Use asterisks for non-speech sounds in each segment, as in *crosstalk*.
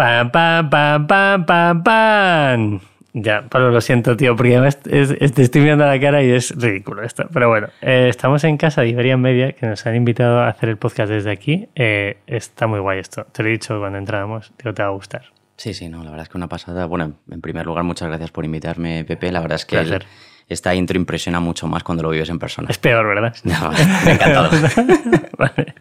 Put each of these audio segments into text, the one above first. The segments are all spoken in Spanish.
¡Pam, pam, pam, pam, pam, pam! Ya, Pablo, lo siento, tío, porque además es- es- te estoy viendo la cara y es ridículo esto. Pero bueno, eh, estamos en casa de Iberia Media, que nos han invitado a hacer el podcast desde aquí. Eh, está muy guay esto. Te lo he dicho cuando entrábamos, digo, te va a gustar. Sí, sí, no, la verdad es que una pasada. Bueno, en primer lugar, muchas gracias por invitarme, Pepe. La verdad es que el- esta intro impresiona mucho más cuando lo vives en persona. Es peor, ¿verdad? *laughs* No, me ha encantado. *laughs* vale.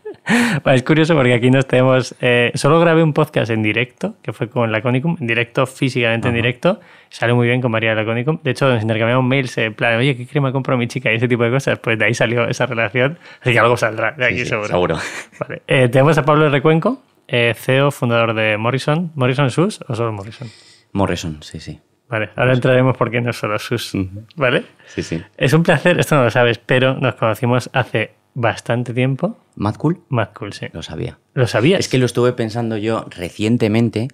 Es curioso porque aquí nos tenemos. eh, solo grabé un podcast en directo, que fue con Laconicum, en directo, físicamente en directo. Salió muy bien con María Laconicum. De hecho, nos intercambiamos mails en plan, oye, ¿qué crema compro mi chica? Y ese tipo de cosas. Pues de ahí salió esa relación. Así que algo saldrá de aquí, Sí, sí, seguro. seguro. Vale. Eh, tenemos a Pablo Recuenco, eh, CEO, fundador de Morrison. ¿Morrison Sus o solo Morrison? Morrison, sí, sí. Vale, ahora entraremos por qué no es solo Sus. ¿Vale? Sí, sí. Es un placer, esto no lo sabes, pero nos conocimos hace bastante tiempo. Mad Cool, Más cool, sí. lo sabía. ¿Lo sabías? Es que lo estuve pensando yo recientemente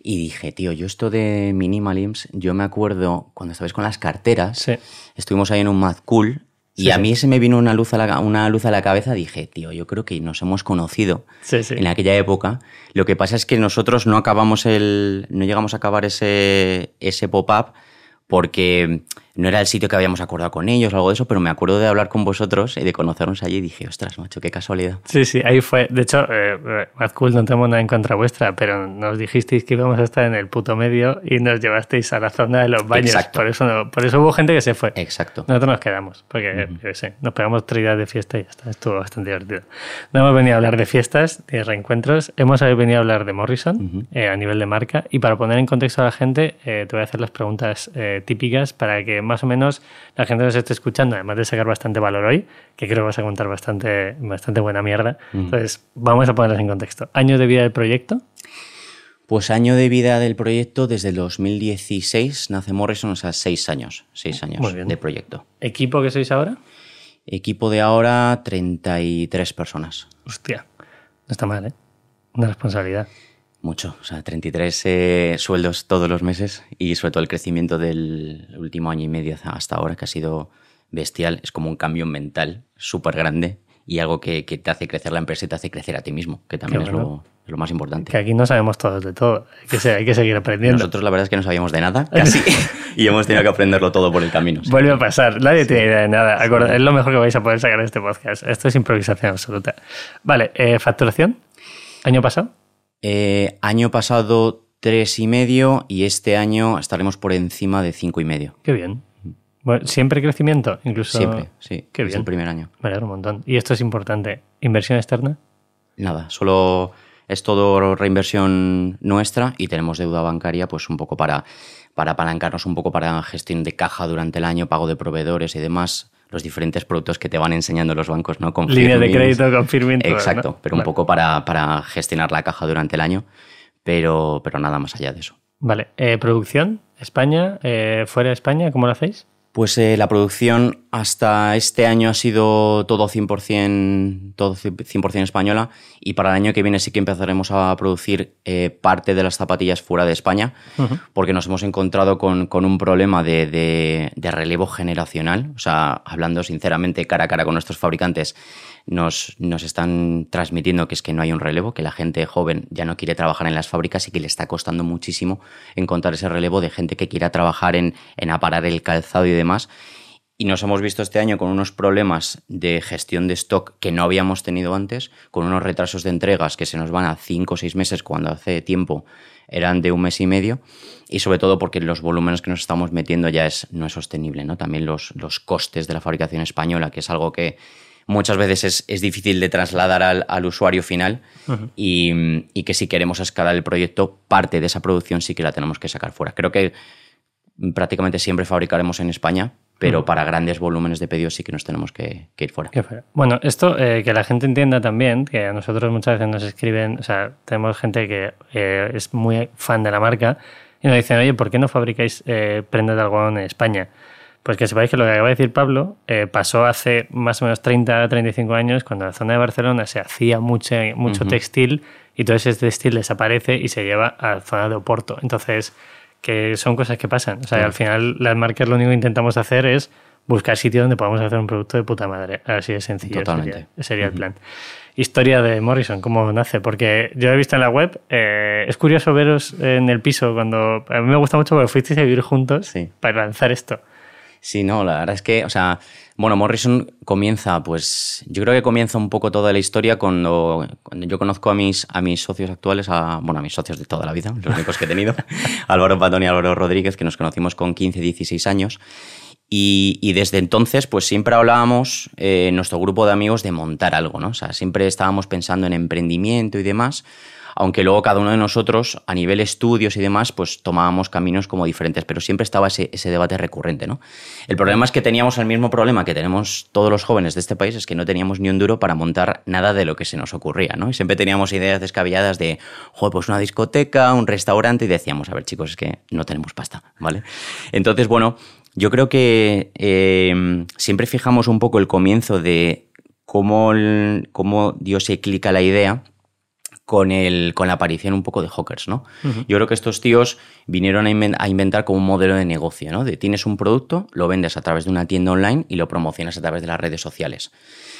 y dije, tío, yo esto de Minimalims, yo me acuerdo cuando estabais con las carteras, Sí. estuvimos ahí en un Mad Cool y Sí, a sí. mí se me vino una luz, a la, una luz a la cabeza, dije, tío, yo creo que nos hemos conocido Sí, sí. en aquella época. Lo que pasa es que nosotros no acabamos el, no llegamos a acabar ese, ese pop-up porque no era el sitio que habíamos acordado con ellos o algo de eso, pero me acuerdo de hablar con vosotros y de conocernos allí y dije, ostras, macho, qué casualidad. Sí, sí, ahí fue. De hecho, eh, eh, Mad Cool no tenemos nada en contra vuestra, pero nos dijisteis que íbamos a estar en el puto medio y nos llevasteis a la zona de los baños. Exacto. Por eso, no- por eso hubo gente que se fue. Exacto. Nosotros nos quedamos, porque yo qué sé, nos pegamos tres días de fiesta y ya está. Estuvo bastante divertido. No hemos venido a hablar de fiestas, de reencuentros, hemos venido a hablar de Morrison eh, a nivel de marca. Y para poner en contexto a la gente, eh, te voy a hacer las preguntas eh, típicas para que más o menos la gente nos esté escuchando, además de sacar bastante valor hoy, que creo que vas a contar bastante, bastante buena mierda. Entonces, vamos a ponerlas en contexto. Años de vida del proyecto. Pues año de vida del proyecto, desde el 2016 nace Morrison, o sea, seis años, seis años de proyecto. ¿Equipo que sois ahora? Equipo de ahora, 33 personas. Hostia, no está mal, ¿eh? Una responsabilidad. Mucho, o sea, 33 eh, sueldos todos los meses y sobre todo el crecimiento del último año y medio hasta ahora, que ha sido bestial. Es como un cambio mental súper grande y algo que, que te hace crecer la empresa y te hace crecer a ti mismo, que también es, lo, es lo más importante. Que aquí no sabemos todos de todo. Hay que, se- hay que seguir aprendiendo. Nosotros la verdad es que no sabíamos de nada, casi, *laughs* y hemos tenido que aprenderlo todo por el camino. sí. Vuelve a pasar. Nadie tiene idea de nada. Acorda- Es lo mejor que vais a poder sacar de este podcast. Esto es improvisación absoluta. Vale, eh, facturación. ¿Año pasado? Eh, año pasado tres y medio y este año estaremos por encima de cinco y medio. Qué bien. Bueno, ¿Siempre crecimiento? Incluso... Siempre, sí. Qué es bien. el primer año. Alegro un montón. Y esto es importante. ¿Inversión externa? Nada, solo es todo reinversión nuestra y tenemos deuda bancaria pues un poco para, para apalancarnos un poco para gestión de caja durante el año, pago de proveedores y demás, los diferentes productos que te van enseñando los bancos, ¿no? Con Línea de crédito, confirming. todo, Exacto, ¿no? pero un poco para, para gestionar la caja durante el año, pero, pero nada más allá de eso. Vale. Eh, ¿Producción? ¿España? Eh, ¿Fuera de España? ¿Cómo lo hacéis? Pues eh, la producción hasta este año ha sido todo 100%, todo 100 española y para el año que viene sí que empezaremos a producir eh, parte de las zapatillas fuera de España porque nos hemos encontrado con, con un problema de, de- de relevo generacional. O sea, hablando sinceramente cara a cara con nuestros fabricantes, nos, están transmitiendo que es que no hay un relevo, que la gente joven ya no quiere trabajar en las fábricas y que le está costando muchísimo encontrar ese relevo de gente que quiera trabajar en, en aparar el calzado y demás. Y nos hemos visto este año con unos problemas de gestión de stock que no habíamos tenido antes, con unos retrasos de entregas que se nos van a cinco o seis meses cuando hace tiempo eran de un mes y medio, y sobre todo porque los volúmenes que nos estamos metiendo ya es, no es sostenible, ¿no? También los, los costes de la fabricación española, que es algo que muchas veces es, es difícil de trasladar al, al usuario final y, y que si queremos escalar el proyecto, parte de esa producción sí que la tenemos que sacar fuera. Creo que prácticamente siempre fabricaremos en España, pero para grandes volúmenes de pedidos sí que nos tenemos que, que ir fuera. Feo. Bueno, esto eh, que la gente entienda también, que a nosotros muchas veces nos escriben, o sea, tenemos gente que eh, es muy fan de la marca y nos dicen, oye, ¿por qué no fabricáis eh, prendas de algodón en España? Pues que sepáis que lo que acaba de decir Pablo eh, pasó hace más o menos 30, 35 años, cuando en la zona de Barcelona se hacía mucho, mucho textil y todo ese textil desaparece y se lleva a la zona de Oporto. Entonces, que son cosas que pasan. O sea, al final las marcas lo único que intentamos hacer es buscar sitios donde podamos hacer un producto de puta madre. Así de sencillo. Totalmente. Sería, el plan. Historia de Morrison, cómo nace, porque yo he visto en la web, eh, es curioso veros en el piso cuando, a mí me gusta mucho porque fuisteis a vivir juntos para lanzar esto. Sí, no, la verdad es que, o sea, bueno, Morrison comienza, pues yo creo que comienza un poco toda la historia cuando, cuando yo conozco a mis, a mis socios actuales, a, bueno, a mis socios de toda la vida, los únicos que he tenido, *laughs* Álvaro Patón y Álvaro Rodríguez, que nos conocimos con 15, 16 años. Y, desde entonces, pues siempre hablábamos eh, en nuestro grupo de amigos de montar algo, ¿no? O sea, siempre estábamos pensando en emprendimiento y demás aunque luego cada uno de nosotros, a nivel estudios y demás, pues tomábamos caminos como diferentes, pero siempre estaba ese, debate recurrente, ¿no? El problema es que teníamos el mismo problema que tenemos todos los jóvenes de este país, es que no teníamos ni un duro para montar nada de lo que se nos ocurría, ¿no? Y siempre teníamos ideas descabelladas de, joder, pues una discoteca, un restaurante, y decíamos, a ver chicos, es que no tenemos pasta, ¿vale? Entonces, bueno, yo creo que eh, siempre fijamos un poco el comienzo de cómo, cómo Dios se clica la idea con, el, con la aparición un poco de hawkers, ¿no? Yo creo que estos tíos vinieron a, inventar como un modelo de negocio, ¿no? De tienes un producto, lo vendes a través de una tienda online y lo promocionas a través de las redes sociales.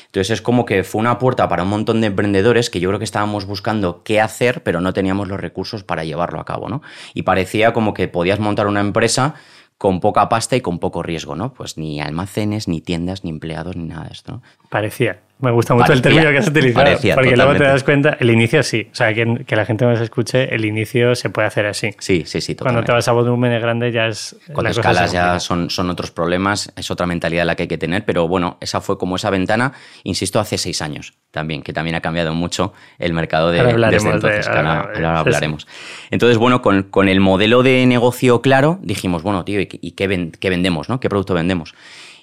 Entonces es como que fue una puerta para un montón de emprendedores que yo creo que estábamos buscando qué hacer, pero no teníamos los recursos para llevarlo a cabo, ¿no? Y parecía como que podías montar una empresa con poca pasta y con poco riesgo, ¿no? Pues ni almacenes, ni tiendas, ni empleados, ni nada de esto. ¿no? Parecía. Me gusta mucho el término que has utilizado. porque luego te das cuenta, el inicio sí. O sea, que, que, la gente nos escuche, el inicio se puede hacer así. Sí, sí, sí. Cuando te vas a volúmenes grandes ya es. Cuando escalas ya son, son otros problemas, es otra mentalidad la que hay que tener. Pero bueno, esa fue como esa ventana, insisto, hace seis años también, que también ha cambiado mucho el mercado de, desde entonces. ahora, hablaremos. Entonces, bueno, con, con, el modelo de negocio claro, dijimos, bueno, tío, ¿y, qué, qué vendemos? ¿no? ¿Qué producto vendemos?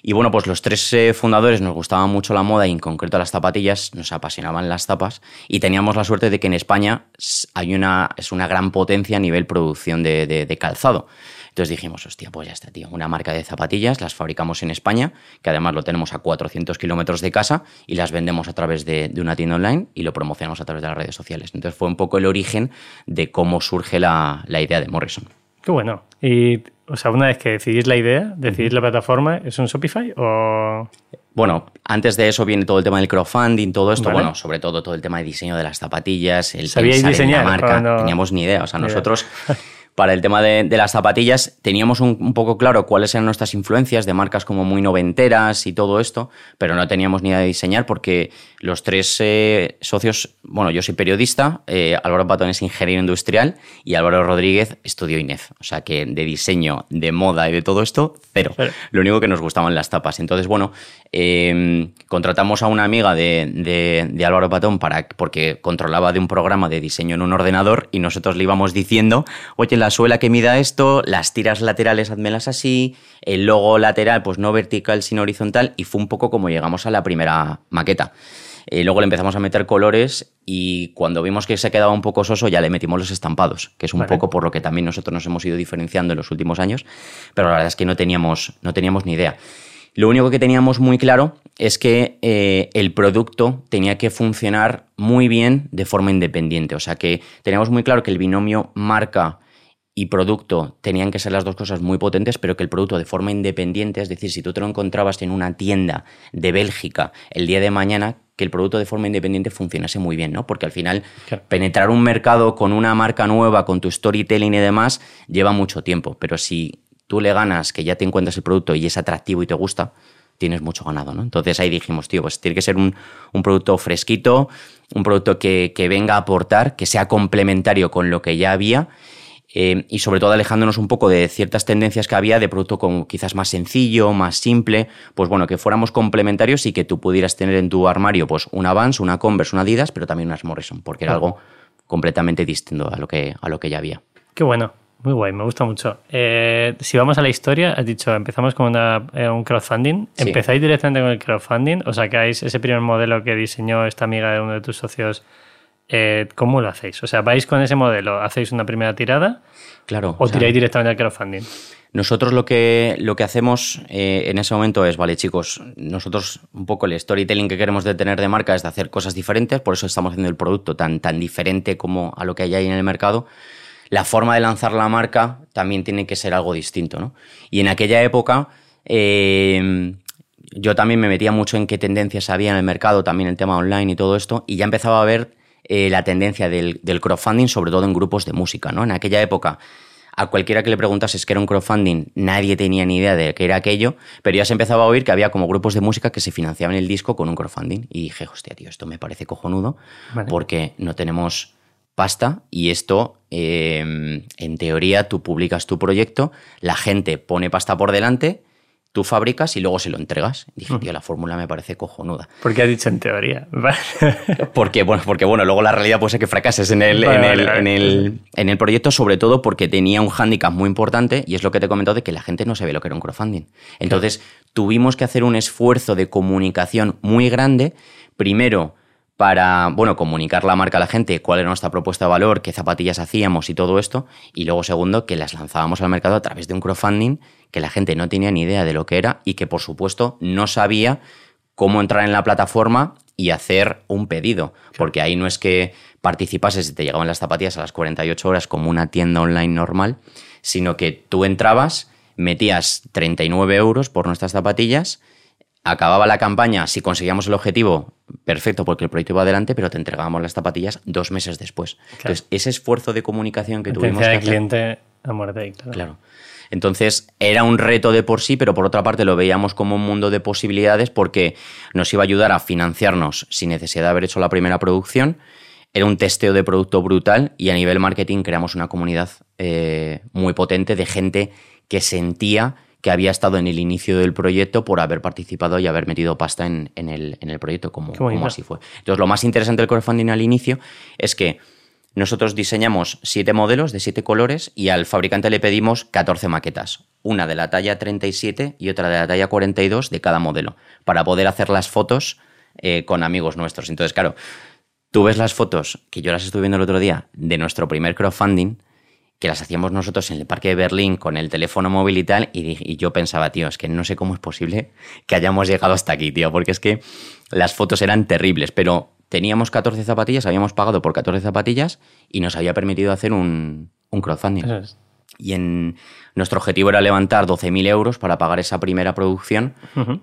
Y bueno, pues los tres eh, fundadores nos gustaba mucho la moda y en concreto las zapatillas, nos apasionaban las tapas y teníamos la suerte de que en España hay una, es una gran potencia a nivel producción de, calzado. Entonces dijimos, hostia, pues ya está, tío, una marca de zapatillas, las fabricamos en España, que además lo tenemos a 400 kilómetros de casa y las vendemos a través de, una tienda online y lo promocionamos a través de las redes sociales. Entonces fue un poco el origen de cómo surge la, la idea de Morrison. Qué bueno. Y o sea, una vez que decidís la idea, decidís la plataforma, ¿es un Shopify o...? Bueno, antes de eso viene todo el tema del crowdfunding, todo esto, bueno, sobre todo todo el tema de diseño de las zapatillas, el ¿Sabíais diseñar la marca, no teníamos ni idea, o sea, nosotros *laughs* para el tema de, las zapatillas teníamos un, poco claro cuáles eran nuestras influencias de marcas como muy noventeras y todo esto, pero no teníamos ni idea de diseñar porque los tres eh, socios, bueno, yo soy periodista, eh, Álvaro Patón es ingeniero industrial y Álvaro Rodríguez estudió INEF. O sea que de diseño, de moda y de todo esto, cero. Lo único que nos gustaban las tapas. Entonces, bueno, em, contratamos a una amiga de, de, Álvaro Patón para, porque controlaba de un programa de diseño en un ordenador y nosotros le íbamos diciendo, oye, la suela que mida esto, las tiras laterales hazmelas así, el logo lateral pues no vertical sino horizontal y fue un poco como llegamos a la primera maqueta. Eh, luego le empezamos a meter colores y cuando vimos que se quedaba un poco soso ya le metimos los estampados, que es un poco por lo que también nosotros nos hemos ido diferenciando en los últimos años, pero la verdad es que no teníamos, no teníamos ni idea. Lo único que teníamos muy claro es que eh, el producto tenía que funcionar muy bien de forma independiente. O sea que teníamos muy claro que el binomio marca y producto tenían que ser las dos cosas muy potentes, pero que el producto de forma independiente, es decir, si tú te lo encontrabas en una tienda de Bélgica el día de mañana, que el producto de forma independiente funcionase muy bien, ¿no? Porque al final penetrar un mercado con una marca nueva, con tu storytelling y demás, lleva mucho tiempo, pero si tú le ganas que ya te encuentras el producto y es atractivo y te gusta, tienes mucho ganado, ¿no? Entonces ahí dijimos, tío, pues tiene que ser un, producto fresquito, un producto que, que venga a aportar, que sea complementario con lo que ya había eh, y sobre todo alejándonos un poco de ciertas tendencias que había de producto quizás más sencillo, más simple, pues bueno, que fuéramos complementarios y que tú pudieras tener en tu armario pues una Vans, una Converse, una Adidas, pero también unas Morrison, porque era algo completamente distinto a lo que, a lo que ya había. Qué bueno. Muy guay, me gusta mucho. Eh, si vamos a la historia, has dicho, empezamos con eh, un crowdfunding. ¿Empezáis directamente con el crowdfunding? ¿O sacáis ese primer modelo que diseñó esta amiga de uno de tus socios eh, ¿cómo lo hacéis? O sea, ¿vais con ese modelo? ¿Hacéis una primera tirada? Claro. ¿O, tiráis directamente al crowdfunding? Nosotros lo que, lo que hacemos eh, en ese momento es, vale chicos, nosotros un poco el storytelling que queremos de tener de marca es de hacer cosas diferentes, por eso estamos haciendo el producto tan, tan diferente como a lo que hay ahí en el mercado. La forma de lanzar la marca también tiene que ser algo distinto, ¿no? Y en aquella época eh, yo también me metía mucho en qué tendencias había en el mercado, también el tema online y todo esto, y ya empezaba a ver eh, la tendencia del, crowdfunding, sobre todo en grupos de música. ¿no? En aquella época, a cualquiera que le preguntases qué era un crowdfunding, nadie tenía ni idea de qué era aquello, pero ya se empezaba a oír que había como grupos de música que se financiaban el disco con un crowdfunding. Y dije, hostia, tío, esto me parece cojonudo, porque no tenemos pasta y esto, em, en teoría, tú publicas tu proyecto, la gente pone pasta por delante tú fabricas y luego se lo entregas. dije, tío, la fórmula me parece cojonuda. ¿Por qué has dicho en teoría? *laughs* porque, bueno, porque bueno, luego la realidad puede ser que fracases en el, en, el, en, el, proyecto, sobre todo porque tenía un hándicap muy importante y es lo que te he comentado de que la gente no sabía lo que era un crowdfunding. Entonces, tuvimos que hacer un esfuerzo de comunicación muy grande. Primero, para, bueno, comunicar la marca a la gente, cuál era nuestra propuesta de valor, qué zapatillas hacíamos y todo esto. Y luego, segundo, que las lanzábamos al mercado a través de un crowdfunding que la gente no tenía ni idea de lo que era y que, por supuesto, no sabía cómo entrar en la plataforma y hacer un pedido. Porque ahí no es que participases y te llegaban las zapatillas a las 48 horas como una tienda online normal, sino que tú entrabas, metías 39 euros por nuestras zapatillas acababa la campaña, si conseguíamos el objetivo, perfecto, porque el proyecto iba adelante, pero te entregábamos las zapatillas dos meses después. Entonces, ese esfuerzo de comunicación que tuvimos que cliente a muerte. Claro. claro. Entonces, era un reto de por sí, pero por otra parte lo veíamos como un mundo de posibilidades porque nos iba a ayudar a financiarnos sin necesidad de haber hecho la primera producción. Era un testeo de producto brutal y a nivel marketing creamos una comunidad eh, muy potente de gente que sentía que había estado en el inicio del proyecto por haber participado y haber metido pasta en, el, proyecto, como, así fue. Entonces, lo más interesante del crowdfunding al inicio es que nosotros diseñamos siete modelos de siete colores y al fabricante le pedimos 14 maquetas, una de la talla 37 y otra de la talla 42 de cada modelo, para poder hacer las fotos eh, con amigos nuestros. Entonces, claro, tú ves las fotos, que yo las estuve viendo el otro día, de nuestro primer crowdfunding, que las hacíamos nosotros en el parque de Berlín con el teléfono móvil y tal, y, yo pensaba, tío, es que no sé cómo es posible que hayamos llegado hasta aquí, tío, porque es que las fotos eran terribles, pero teníamos 14 zapatillas, habíamos pagado por 14 zapatillas y nos había permitido hacer un, crowdfunding. Y en, nuestro objetivo era levantar 12.000 euros para pagar esa primera producción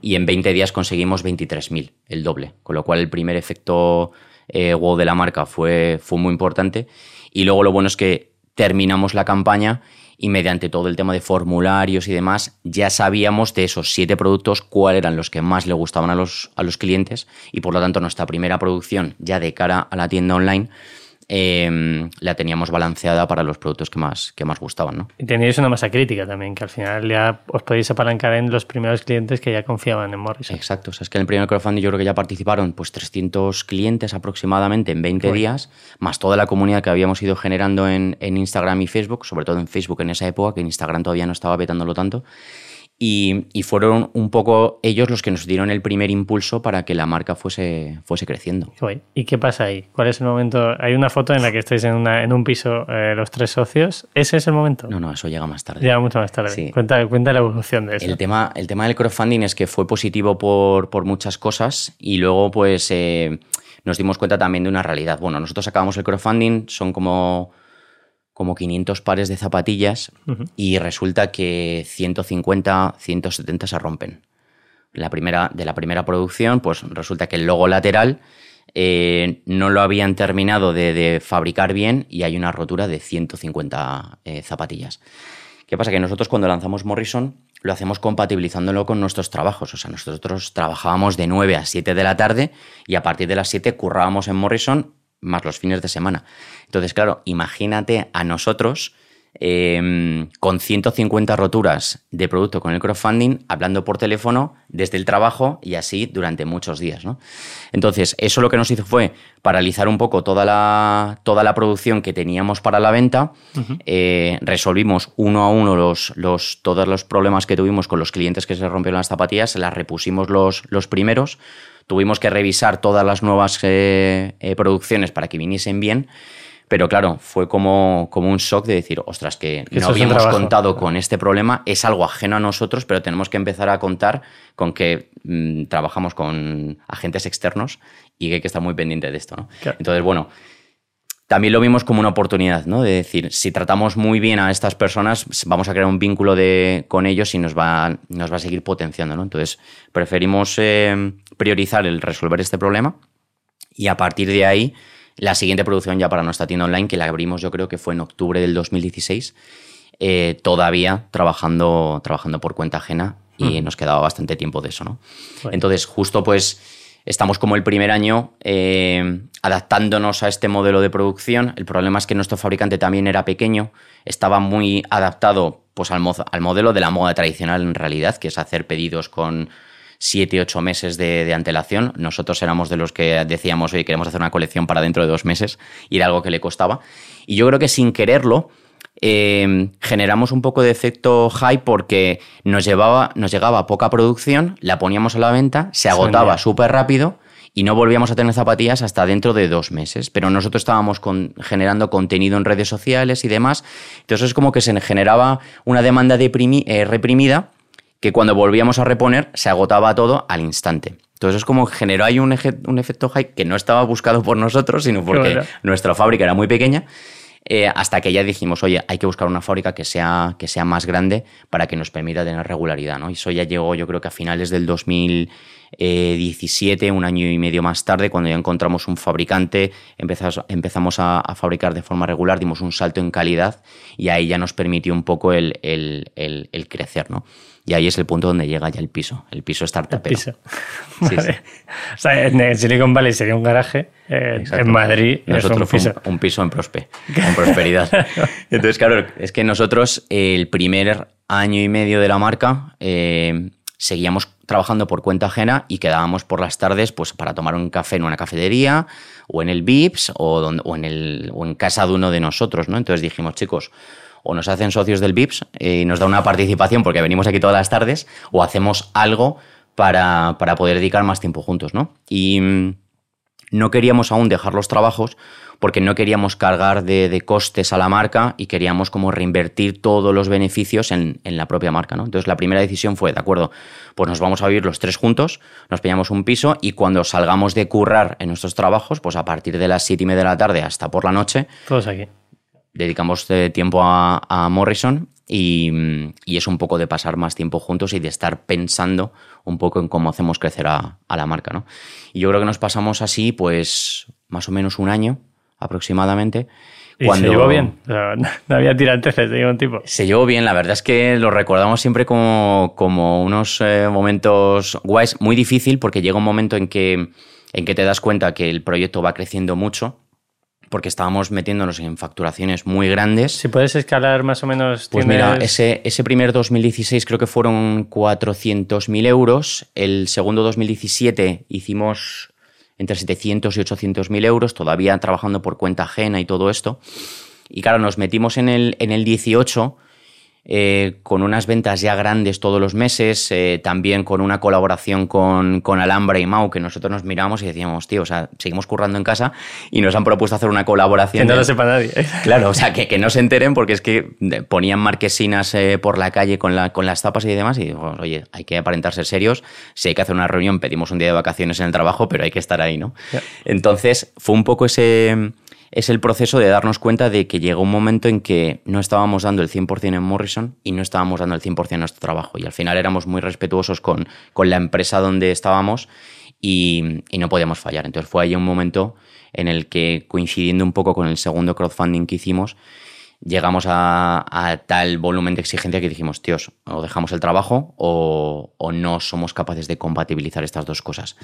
y en 20 días conseguimos 23.000, el doble. Con lo cual el primer efecto eh, wow de la marca fue, fue muy importante. Y luego lo bueno es que terminamos la campaña y mediante todo el tema de formularios y demás, ya sabíamos de esos siete productos cuáles eran los que más le gustaban a los, a los clientes y por lo tanto nuestra primera producción ya de cara a la tienda online Em, la teníamos balanceada para los productos que más, que más gustaban. ¿no? Y teníais una masa crítica también, que al final ya os podéis apalancar en los primeros clientes que ya confiaban en Morrison. Exacto, o sea, es que en el primer crowdfunding yo creo que ya participaron pues 300 clientes aproximadamente en 20 días, más toda la comunidad que habíamos ido generando en, en Instagram y Facebook, sobre todo en Facebook en esa época, que en Instagram todavía no estaba vetándolo tanto. Y, fueron un poco ellos los que nos dieron el primer impulso para que la marca fuese, fuese creciendo. ¿Y qué pasa ahí? ¿Cuál es el momento? Hay una foto en la que estáis en, una, en un piso eh, los tres socios. ¿Ese es el momento? No, no, eso llega más tarde. Llega mucho más tarde. Cuenta, cuenta la evolución de eso. El tema, el tema del crowdfunding es que fue positivo por, por muchas cosas y luego pues eh, nos dimos cuenta también de una realidad. Bueno, nosotros acabamos el crowdfunding, son como como 500 pares de zapatillas y resulta que 150, 170 se rompen. La primera, de la primera producción, pues resulta que el logo lateral eh, no lo habían terminado de, fabricar bien y hay una rotura de 150 eh, zapatillas. ¿Qué pasa? Que nosotros cuando lanzamos Morrison lo hacemos compatibilizándolo con nuestros trabajos. O sea, nosotros trabajábamos de 9 a 7 de la tarde y a partir de las 7 currábamos en Morrison más los fines de semana. Entonces, claro, imagínate a nosotros em, con 150 roturas de producto con el crowdfunding, hablando por teléfono desde el trabajo y así durante muchos días. ¿no? Entonces, eso lo que nos hizo fue paralizar un poco toda la, toda la producción que teníamos para la venta. Eh, resolvimos uno a uno los, los, todos los problemas que tuvimos con los clientes que se rompieron las zapatillas, las repusimos los, los primeros Tuvimos que revisar todas las nuevas eh, eh, producciones para que viniesen bien. Pero claro, fue como, como un shock de decir, ostras, que no habíamos contado con este problema, es algo ajeno a nosotros, pero tenemos que empezar a contar con que mm, trabajamos con agentes externos y que hay que estar muy pendiente de esto. ¿no? Entonces, bueno, también lo vimos como una oportunidad, ¿no? De decir, si tratamos muy bien a estas personas, vamos a crear un vínculo de, con ellos y nos va, nos va a seguir potenciando, ¿no? Entonces, preferimos eh, priorizar el resolver este problema y a partir de ahí, la siguiente producción ya para nuestra tienda online, que la abrimos yo creo que fue en octubre del 2016, eh, todavía trabajando, trabajando por cuenta ajena y nos quedaba bastante tiempo de eso, ¿no? Entonces, justo pues estamos como el primer año eh, adaptándonos a este modelo de producción. El problema es que nuestro fabricante también era pequeño, estaba muy adaptado pues, al, al modelo de la moda tradicional en realidad, que es hacer pedidos con siete, ocho meses de, antelación. Nosotros éramos de los que decíamos, oye, queremos hacer una colección para dentro de dos meses y era algo que le costaba. Y yo creo que sin quererlo, eh, generamos un poco de efecto hype porque nos, llevaba, nos llegaba poca producción, la poníamos a la venta, se agotaba súper rápido y no volvíamos a tener zapatillas hasta dentro de dos meses. Pero nosotros estábamos generando contenido en redes sociales y demás. Entonces es como que se generaba una demanda eh, reprimida que cuando volvíamos a reponer se agotaba todo al instante. Entonces es como generó ahí un, un efecto hype que no estaba buscado por nosotros, sino porque nuestra fábrica era muy pequeña eh, hasta que ya dijimos, oye, hay que buscar una fábrica que sea, que sea más grande para que nos permita tener regularidad. ¿no? Y eso ya llegó yo creo que a finales del 2017, un año y medio más tarde, cuando ya encontramos un fabricante, empezamos, empezamos a, fabricar de forma regular, dimos un salto en calidad y ahí ya nos permitió un poco el, el, el crecer. ¿no? Y ahí es el punto donde llega ya el piso, el piso startup. El piso. Sí, O sea, en Silicon Valley sería un garaje, en Madrid nosotros un piso. Un, piso en, prospe, en prosperidad. *laughs* Entonces, claro, es que nosotros el primer año y medio de la marca eh, seguíamos trabajando por cuenta ajena y quedábamos por las tardes pues, para tomar un café en una cafetería o en el VIPS o, donde, o, en, el, o en casa de uno de nosotros. ¿no? Entonces dijimos, chicos, o nos hacen socios del VIPS y nos da una participación porque venimos aquí todas las tardes, o hacemos algo para, poder dedicar más tiempo juntos, ¿no? Y mm, no queríamos aún dejar los trabajos porque no queríamos cargar de, costes a la marca y queríamos como reinvertir todos los beneficios en, la propia marca, ¿no? Entonces la primera decisión fue, de acuerdo, pues nos vamos a vivir los tres juntos, nos pillamos un piso y cuando salgamos de currar en nuestros trabajos, pues a partir de las siete y media de la tarde hasta por la noche... Todos aquí dedicamos eh, tiempo a, Morrison y, es un poco de pasar más tiempo juntos y de estar pensando un poco en cómo hacemos crecer a, la marca. ¿no? Y yo creo que nos pasamos así, pues más o menos un año aproximadamente. ¿Y se llevó bien? *laughs* no había tiranteces de ningún tipo. Se llevó bien, la verdad es que lo recordamos siempre como, como unos eh, momentos guays, muy difícil porque llega un momento en que, en que te das cuenta que el proyecto va creciendo mucho porque estábamos metiéndonos en facturaciones muy grandes. Si puedes escalar más o menos... Pues mira, ese, ese primer 2016 creo que fueron 400.000 euros. El segundo 2017 hicimos entre 700 y 800.000 euros, todavía trabajando por cuenta ajena y todo esto. Y claro, nos metimos en el, en el 18 eh, con unas ventas ya grandes todos los meses, eh, también con una colaboración con, con, Alhambra y Mau, que nosotros nos miramos y decíamos, tío, o sea, seguimos currando en casa y nos han propuesto hacer una colaboración. Que no lo sepa nadie. *laughs* Claro, o sea, que, que, no se enteren porque es que ponían marquesinas eh, por la calle con, la, con las tapas y demás y digo, oye, hay que aparentar ser serios, si hay que hacer una reunión, pedimos un día de vacaciones en el trabajo, pero hay que estar ahí, ¿no? Entonces, fue un poco ese es el proceso de darnos cuenta de que llegó un momento en que no estábamos dando el 100% en Morrison y no estábamos dando el 100% en nuestro trabajo. Y al final éramos muy respetuosos con, con la empresa donde estábamos y, no podíamos fallar. Entonces fue ahí un momento en el que, coincidiendo un poco con el segundo crowdfunding que hicimos, llegamos a, tal volumen de exigencia que dijimos, tíos, o dejamos el trabajo o, no somos capaces de compatibilizar estas dos cosas.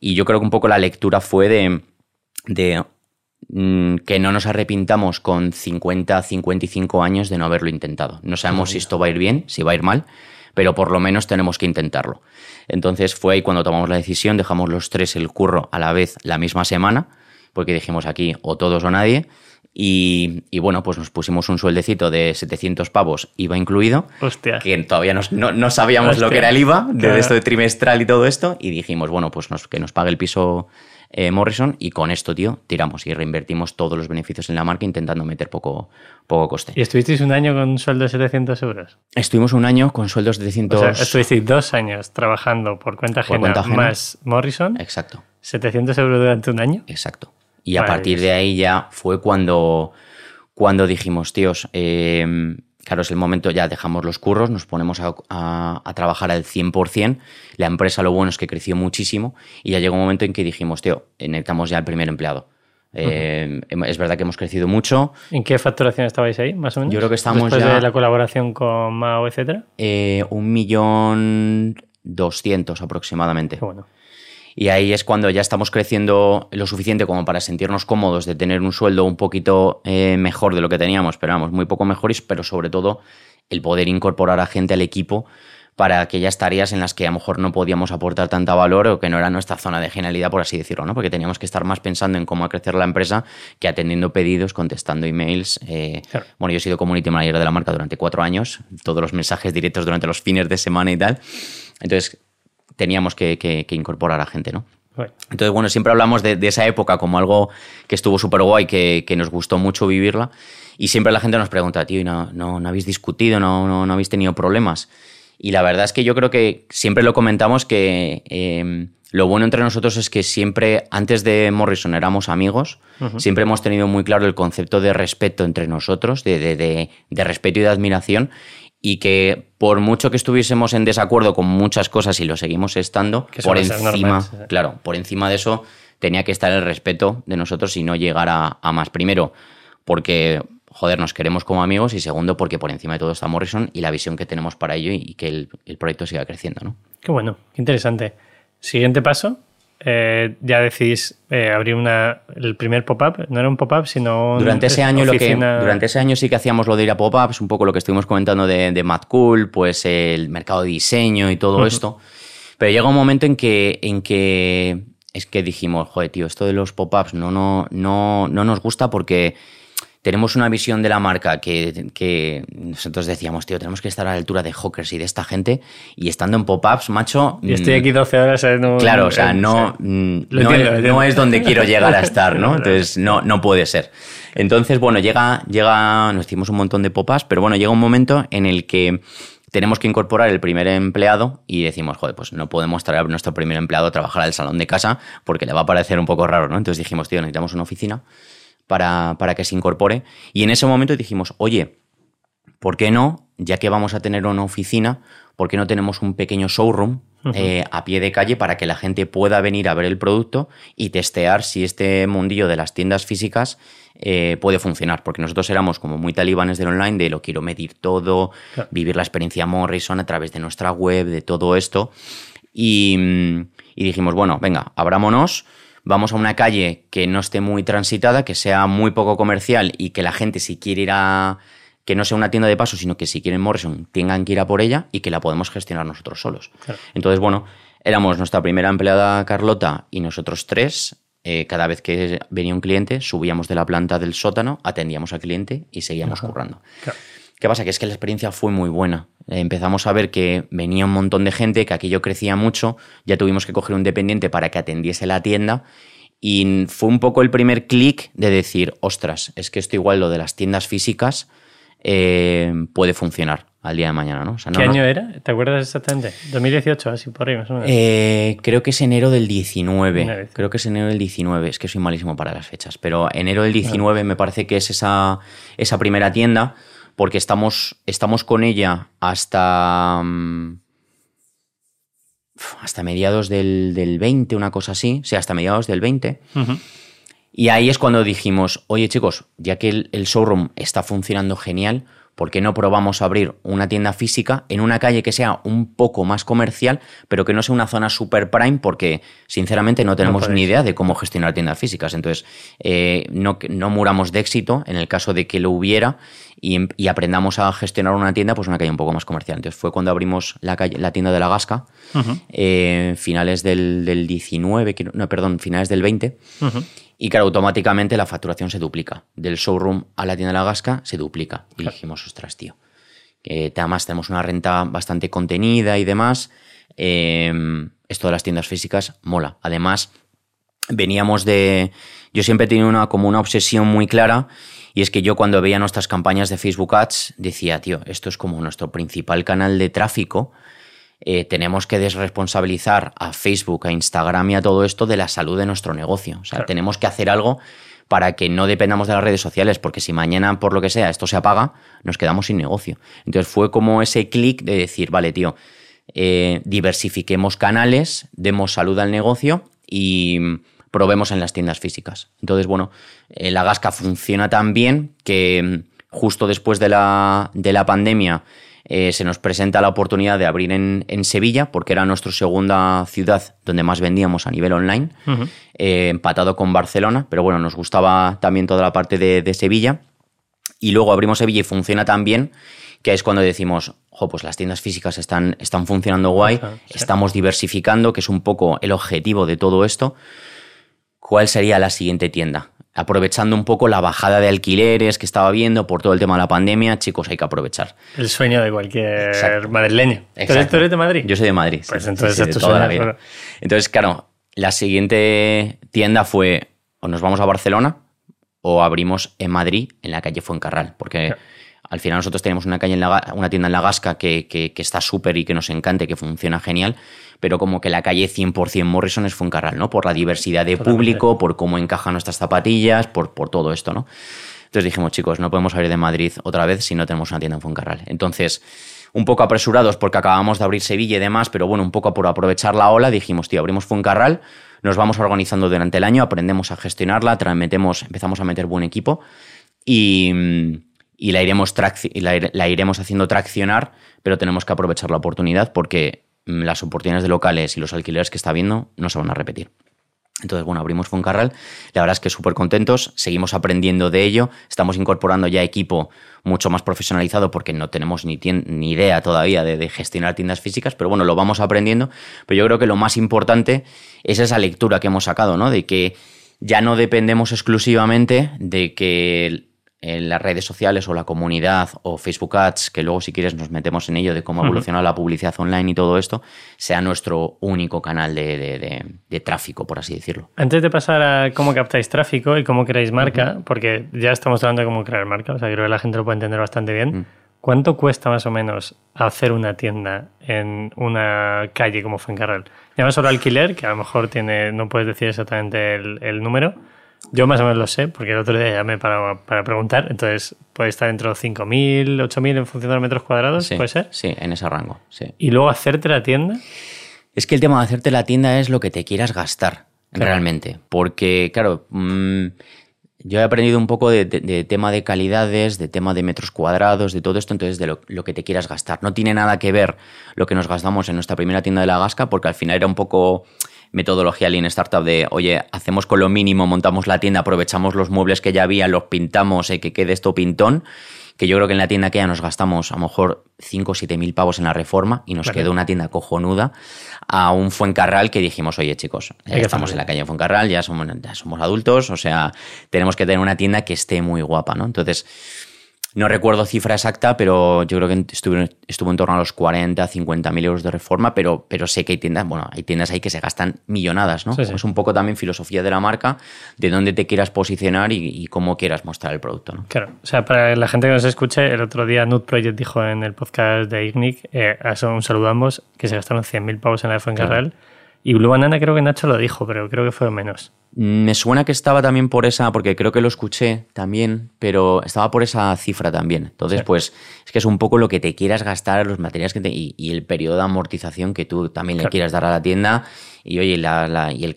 Y yo creo que un poco la lectura fue de, de que no nos arrepintamos con 50, 55 años de no haberlo intentado. No sabemos si esto va a ir bien, si va a ir mal, pero por lo menos tenemos que intentarlo. Entonces fue ahí cuando tomamos la decisión, dejamos los tres el curro a la vez la misma semana, porque dijimos aquí o todos o nadie. Y, bueno, pues nos pusimos un sueldecito de 700 pavos, IVA incluido, Hostia. que todavía no, sabíamos lo que era el IVA de esto de trimestral y todo esto, y dijimos, bueno, pues que nos pague el piso eh, Morrison y con esto, tío, tiramos y reinvertimos todos los beneficios en la marca intentando meter poco, poco coste. ¿Y estuvisteis un año con sueldo de 700 euros? Estuvimos un año con sueldos de 700... O sea, estuvisteis dos años trabajando por cuenta, ajena, más Morrison. Exacto. 700 euros durante un año. Exacto. Y a partir de ahí ya fue cuando, cuando dijimos, tíos, eh, claro, es el momento, ya dejamos los curros, nos ponemos a, trabajar al 100%. La empresa lo bueno es que creció muchísimo y ya llegó un momento en que dijimos, tío, necesitamos ya el primer empleado. Eh, es verdad que hemos crecido mucho. ¿En qué facturación estabais ahí, más o menos? Yo creo que estamos Después ya... de la colaboración con Mao, etcétera. Eh, un millón doscientos aproximadamente. bueno. Y ahí es cuando ya estamos creciendo lo suficiente como para sentirnos cómodos de tener un sueldo un poquito eh, mejor de lo que teníamos, pero vamos, muy poco mejor, pero sobre todo el poder incorporar a gente al equipo para aquellas tareas en las que a lo mejor no podíamos aportar tanta valor o que no era nuestra zona de genialidad, por así decirlo, ¿no? Porque teníamos que estar más pensando en cómo crecer la empresa que atendiendo pedidos, contestando emails. Eh, bueno, yo he sido community manager de la marca durante cuatro años, todos los mensajes directos durante los fines de semana y tal. Entonces, teníamos que, incorporar a gente, ¿no? Entonces, bueno, siempre hablamos de, esa época como algo que estuvo súper guay, que, nos gustó mucho vivirla. Y siempre la gente nos pregunta, tío, no, no, no habéis discutido, no, no, habéis tenido problemas? Y la verdad es que yo creo que siempre lo comentamos que em, lo bueno entre nosotros es que siempre, antes de Morrison éramos amigos, siempre hemos tenido muy claro el concepto de respeto entre nosotros, de, de, de respeto y de admiración y que por mucho que estuviésemos en desacuerdo con muchas cosas y lo seguimos estando, por encima, claro, por encima de eso tenía que estar el respeto de nosotros y no llegar a, más. Primero, porque joder, nos queremos como amigos y segundo, porque por encima de todo está Morrison y la visión que tenemos para ello y, que el, el, proyecto siga creciendo, ¿no? Qué bueno, qué interesante. Siguiente paso, eh, ya decidís eh, abrir una, el primer pop-up. No era un pop-up, sino. Durante ese, año lo que, durante ese año sí que hacíamos lo de ir a pop-ups, un poco lo que estuvimos comentando de, de Mad Cool, pues el mercado de diseño y todo esto. Pero llega un momento en que, en que es que dijimos, joder, tío, esto de los pop-ups no, no, no, no nos gusta porque tenemos una visión de la marca que, nosotros decíamos, tío, tenemos que estar a la altura de Hawkers y de esta gente. Y estando en pop-ups, macho. Y estoy aquí 12 horas. ¿eh? claro, o sea, no, mm, no, es, donde quiero llegar a estar, ¿no? *laughs* Entonces, no, no puede ser. Entonces, bueno, llega, llega, nos hicimos un montón de pop-ups, pero bueno, llega un momento en el que tenemos que incorporar el primer empleado y decimos, joder, pues no podemos traer a nuestro primer empleado a trabajar al salón de casa porque le va a parecer un poco raro, ¿no? Entonces dijimos, tío, necesitamos una oficina para, para que se incorpore. Y en ese momento dijimos, oye, ¿por qué no, ya que vamos a tener una oficina, ¿por qué no tenemos un pequeño showroom eh, a pie de calle para que la gente pueda venir a ver el producto y testear si este mundillo de las tiendas físicas eh, puede funcionar? Porque nosotros éramos como muy talibanes del online, de lo quiero medir todo, vivir la experiencia Morrison a través de nuestra web, de todo esto. Y, y dijimos, bueno, venga, abrámonos vamos a una calle que no esté muy transitada, que sea muy poco comercial y que la gente si quiere ir a que no sea una tienda de paso, sino que si quieren Morrison tengan que ir a por ella y que la podemos gestionar nosotros solos. Entonces, bueno, éramos nuestra primera empleada Carlota y nosotros tres. Eh, cada vez que venía un cliente, subíamos de la planta del sótano, atendíamos al cliente y seguíamos currando. ¿Qué pasa? Que es que la experiencia fue muy buena. Empezamos a ver que venía un montón de gente, que aquello crecía mucho, ya tuvimos que coger un dependiente para que atendiese la tienda y fue un poco el primer clic de decir, ostras, es que esto igual lo de las tiendas físicas eh, puede funcionar al día de mañana, ¿no? ¿Qué año era? ¿Te acuerdas exactamente? 2018, así por ahí más o menos. Eh, creo que es enero del 19. Creo que es enero del 19. Es que soy malísimo para las fechas. Pero enero del 19 me parece que es esa, esa primera tienda porque estamos, estamos con ella hasta, mm, hasta mediados del, del, 20, una cosa así, o sea, hasta mediados del 20. Y ahí es cuando dijimos, oye chicos, ya que el, el showroom está funcionando genial, ¿por qué no probamos abrir una tienda física en una calle que sea un poco más comercial, pero que no sea una zona super prime? Porque, sinceramente, no tenemos ni idea de cómo gestionar tiendas físicas. Entonces, eh, no, no muramos de éxito en el caso de que lo hubiera y, aprendamos a gestionar una tienda, pues una calle un poco más comercial. Entonces, fue cuando abrimos la, calle, la tienda de la Gasca, eh, finales del, 19, no, perdón, finales del 20. Y claro, automáticamente la facturación se duplica. Del showroom a la tienda de la Gasca se duplica. Y dijimos, ostras, tío. además tenemos una renta bastante contenida y demás. Em, esto de las tiendas físicas mola. Además, veníamos de... Yo siempre he tenido una, como una obsesión muy clara y es que yo cuando veía nuestras campañas de Facebook Ads decía, tío, esto es como nuestro principal canal de tráfico eh, tenemos que desresponsabilizar a Facebook, a Instagram y a todo esto de la salud de nuestro negocio. O sea, tenemos que hacer algo para que no dependamos de las redes sociales, porque si mañana, por lo que sea, esto se apaga, nos quedamos sin negocio. Entonces fue como ese clic de decir, vale, tío, eh, diversifiquemos canales, demos salud al negocio y probemos en las tiendas físicas. Entonces, bueno, eh, la Gasca funciona tan bien que mm, justo después de la, de la pandemia eh, se nos presenta la oportunidad de abrir en, Sevilla, porque era nuestra segunda ciudad donde más vendíamos a nivel online, eh, empatado con Barcelona, pero bueno, nos gustaba también toda la parte de, Sevilla. Y luego abrimos Sevilla y funciona tan bien que es cuando decimos, jo, pues las tiendas físicas están, están funcionando guay, estamos diversificando, que es un poco el objetivo de todo esto. ¿Cuál sería la siguiente tienda? aprovechando un poco la bajada de alquileres que estaba viendo por todo el tema de la pandemia, chicos, hay que aprovechar. El sueño de cualquier madrileño. ¿Tú eres de Madrid? Yo soy de Madrid. Pues entonces es tu sueño, Entonces, claro, la siguiente tienda fue o nos vamos a Barcelona o abrimos en Madrid, en la calle Fuencarral, porque... Al final nosotros tenemos una, calle en la, una tienda en La Gasca que, que, está súper y que nos encanta y que funciona genial, pero como que la calle 100% Morrison es Funcarral, ¿no? Por la diversidad de público, por cómo encajan nuestras zapatillas, por, por todo esto, ¿no? Entonces dijimos, chicos, no podemos salir de Madrid otra vez si no tenemos una tienda en Funcarral. Entonces, un poco apresurados porque acabamos de abrir Sevilla y demás, pero bueno, un poco por aprovechar la ola, dijimos, tío, abrimos Funcarral, nos vamos organizando durante el año, aprendemos a gestionarla, metemos, empezamos a meter buen equipo y, y la, iremos la iremos haciendo traccionar, pero tenemos que aprovechar la oportunidad porque las oportunidades de locales y los alquileres que está viendo no se van a repetir. Entonces, bueno, abrimos Foncarral. La verdad es que súper contentos, seguimos aprendiendo de ello, estamos incorporando ya equipo mucho más profesionalizado porque no tenemos ni, ni idea todavía de, gestionar tiendas físicas, pero bueno, lo vamos aprendiendo. Pero yo creo que lo más importante es esa lectura que hemos sacado, ¿no? De que ya no dependemos exclusivamente de que en las redes sociales o la comunidad o Facebook Ads, que luego si quieres nos metemos en ello de cómo evoluciona la publicidad online y todo esto, sea nuestro único canal de, tráfico, por así decirlo. Antes de pasar a cómo captáis tráfico y cómo creáis marca, porque ya estamos hablando de cómo crear marca, o sea, creo que la gente lo puede entender bastante bien. ¿Cuánto cuesta más o menos hacer una tienda en una calle como Fuencarral? Ya no solo alquiler, que a lo mejor tiene, no puedes decir exactamente el, el número, yo más o menos lo sé, porque el otro día llamé para, para preguntar. Entonces, puede estar entre los 5.000, 8.000 en función de los metros cuadrados, ¿puede ser? Sí, en ese rango, sí. ¿Y luego hacerte la tienda? Es que el tema de hacerte la tienda es lo que te quieras gastar, realmente. Porque, claro, mm, yo he aprendido un poco de, tema de calidades, de tema de metros cuadrados, de todo esto, entonces de lo, lo, que te quieras gastar. No tiene nada que ver lo que nos gastamos en nuestra primera tienda de la Gasca, porque al final era un poco metodología Lean Startup de, oye, hacemos con lo mínimo, montamos la tienda, aprovechamos los muebles que ya había, los pintamos y que quede esto pintón, que yo creo que en la tienda que ya nos gastamos a lo mejor 5 o 7 mil pavos en la reforma y nos quedó una tienda cojonuda a un Fuencarral que dijimos, oye chicos, estamos en la calle Fuencarral, ya somos, ya somos adultos, o sea, tenemos que tener una tienda que esté muy guapa, ¿no? Entonces no recuerdo cifra exacta, pero yo creo que estuvo, estuvo en torno a los 40, 50 mil euros de reforma, pero, pero sé que hay tiendas, bueno, hay tiendas ahí que se gastan millonadas, ¿no? Es un poco también filosofía de la marca, de dónde te quieras posicionar y, cómo quieras mostrar el producto, ¿no? Claro, o sea, para la gente que nos escuche, el otro día Nut Project dijo en el podcast de Ignic, eh, un saludo a ambos, que se gastaron 100.000 pavos en la de Fuencarral. Y Blue Banana creo que Nacho lo dijo, pero creo que fue menos. Me suena que estaba también por esa, porque creo que lo escuché también, pero estaba por esa cifra también. Entonces, pues es que es un poco lo que te quieras gastar, los materiales que te, y, el periodo de amortización que tú también le quieras dar a la tienda y oye, la, y el,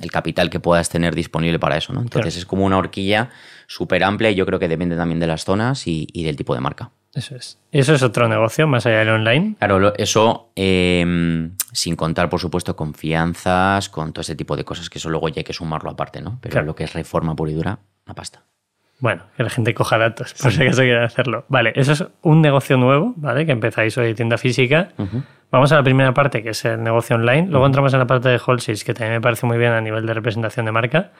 el, capital que puedas tener disponible para eso. ¿no? Entonces es como una horquilla súper amplia y yo creo que depende también de las zonas y del tipo de marca. Eso es. Eso es otro negocio más allá del online. Claro, eso em, sin contar, por supuesto, confianzas, con todo ese tipo de cosas, que eso luego ya hay que sumarlo aparte, ¿no? Pero lo que es reforma pura y dura, una pasta. Bueno, que la gente coja datos, por si acaso quiere hacerlo. Vale, eso es un negocio nuevo, ¿vale? Que empezáis hoy tienda física. Vamos a la primera parte, que es el negocio online. Luego entramos en la parte de wholesale, que también me parece muy bien a nivel de representación de marca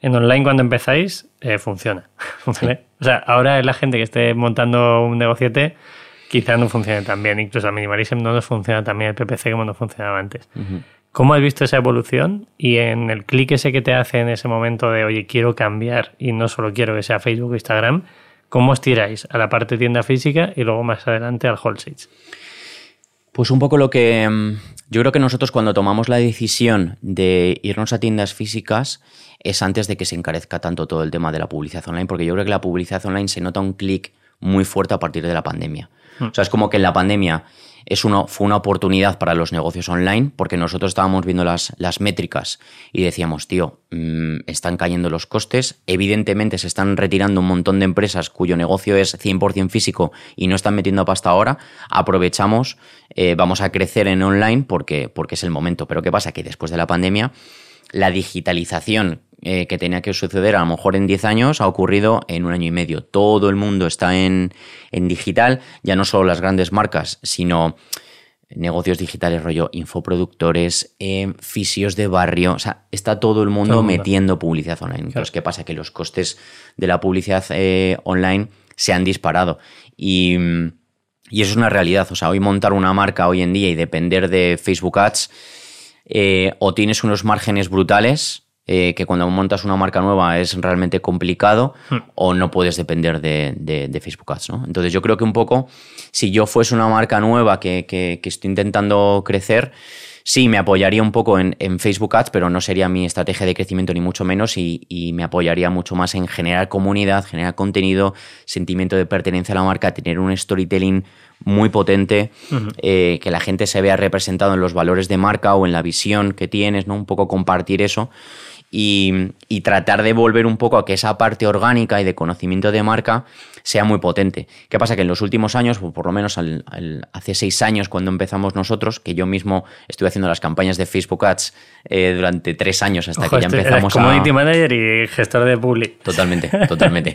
en online cuando empezáis eh, funciona. *laughs* O sea, ahora la gente que esté montando un negociete quizá no funcione tan bien. Incluso a Minimalism no nos funciona tan bien el PPC como no funcionaba antes. ¿Cómo has visto esa evolución? Y en el clic ese que te hace en ese momento de, oye, quiero cambiar y no solo quiero que sea Facebook o Instagram, ¿cómo os tiráis a la parte tienda física y luego más adelante al wholesale? Pues un poco lo que mm, yo creo que nosotros cuando tomamos la decisión de irnos a tiendas físicas es antes de que se encarezca tanto todo el tema de la publicidad online, porque yo creo que la publicidad online se nota un clic muy fuerte a partir de la pandemia. Hmm. O sea, es como que en la pandemia es fue una oportunidad para los negocios online porque nosotros estábamos viendo las, las métricas y decíamos, tío, mm, están cayendo los costes, evidentemente se están retirando un montón de empresas cuyo negocio es 100% físico y no están metiendo pasta ahora, aprovechamos, eh, vamos a crecer en online porque, porque es el momento. Pero ¿qué pasa? Que después de la pandemia la digitalización eh, que tenía que suceder a lo mejor en 10 años ha ocurrido en un año y medio. Todo el mundo está en, digital, ya no solo las grandes marcas, sino negocios digitales, rollo infoproductores, eh, fisios de barrio, o sea, está todo el mundo, metiendo publicidad online. Entonces, ¿qué pasa? Que los costes de la publicidad eh, online se han disparado y, y, eso es una realidad. O sea, hoy montar una marca hoy en día y depender de Facebook Ads eh, o tienes unos márgenes brutales, eh, que cuando montas una marca nueva es realmente complicado, hmm. o no puedes depender de, Facebook Ads. ¿no? Entonces yo creo que un poco, si yo fuese una marca nueva que, estoy intentando crecer, sí, me apoyaría un poco en, Facebook Ads, pero no sería mi estrategia de crecimiento ni mucho menos y, y, me apoyaría mucho más en generar comunidad, generar contenido, sentimiento de pertenencia a la marca, tener un storytelling muy potente, eh, que la gente se vea representado en los valores de marca o en la visión que tienes, ¿no? Un poco compartir eso. Y, y, tratar de volver un poco a que esa parte orgánica y de conocimiento de marca sea muy potente. ¿Qué pasa? Que en los últimos años, o por lo menos hace seis años cuando empezamos nosotros, que yo mismo estuve haciendo las campañas de Facebook Ads eh, durante tres años hasta que ya empezamos a... Community manager y gestor de public. Totalmente, *laughs* totalmente.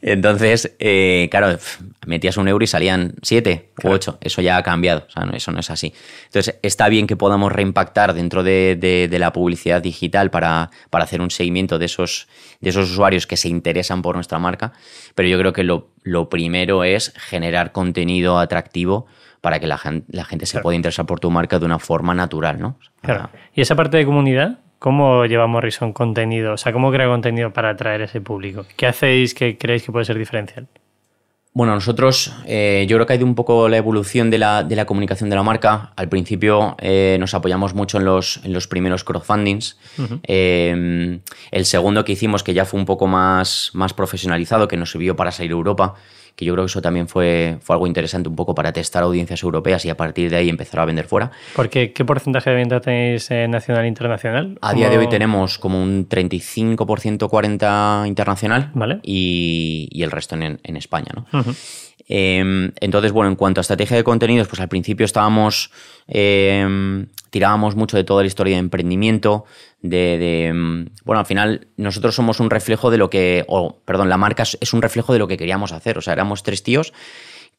Entonces, eh, claro, metías un euro y salían siete u ocho. Eso ya ha cambiado, o sea, eso no es así. Entonces, está bien que podamos reimpactar dentro de, la publicidad digital para, para hacer un seguimiento de esos, de esos usuarios que se interesan por nuestra marca, pero yo creo que lo, lo primero es generar contenido atractivo para que la, gente, se pueda interesar por tu marca de una forma natural, ¿no? Claro. ¿Y esa parte de comunidad? ¿Cómo lleva Morrison contenido? O sea, ¿cómo crea contenido para atraer a ese público? ¿Qué hacéis que creéis que puede ser diferencial? Bueno, nosotros, eh, yo creo que ha ido un poco la evolución de la, comunicación de la marca. Al principio eh, nos apoyamos mucho en los, en los primeros crowdfundings. Eh, el segundo que hicimos, que ya fue un poco más, más profesionalizado, que nos sirvió para salir a Europa, que yo creo que eso también fue, fue algo interesante un poco para testar audiencias europeas y a partir de ahí empezar a vender fuera. Porque, ¿Qué porcentaje de venta tenéis nacional e internacional? A día de hoy tenemos como un 35% 40 internacional ¿Vale? y, y, el resto en, en España. ¿no? Em, entonces, bueno, en cuanto a estrategia de contenidos, pues al principio estábamos, em, tirábamos mucho de toda la historia de emprendimiento, de, em, bueno, al final nosotros somos un reflejo de lo que, o perdón, la marca es un reflejo de lo que queríamos hacer, o sea, éramos tres tíos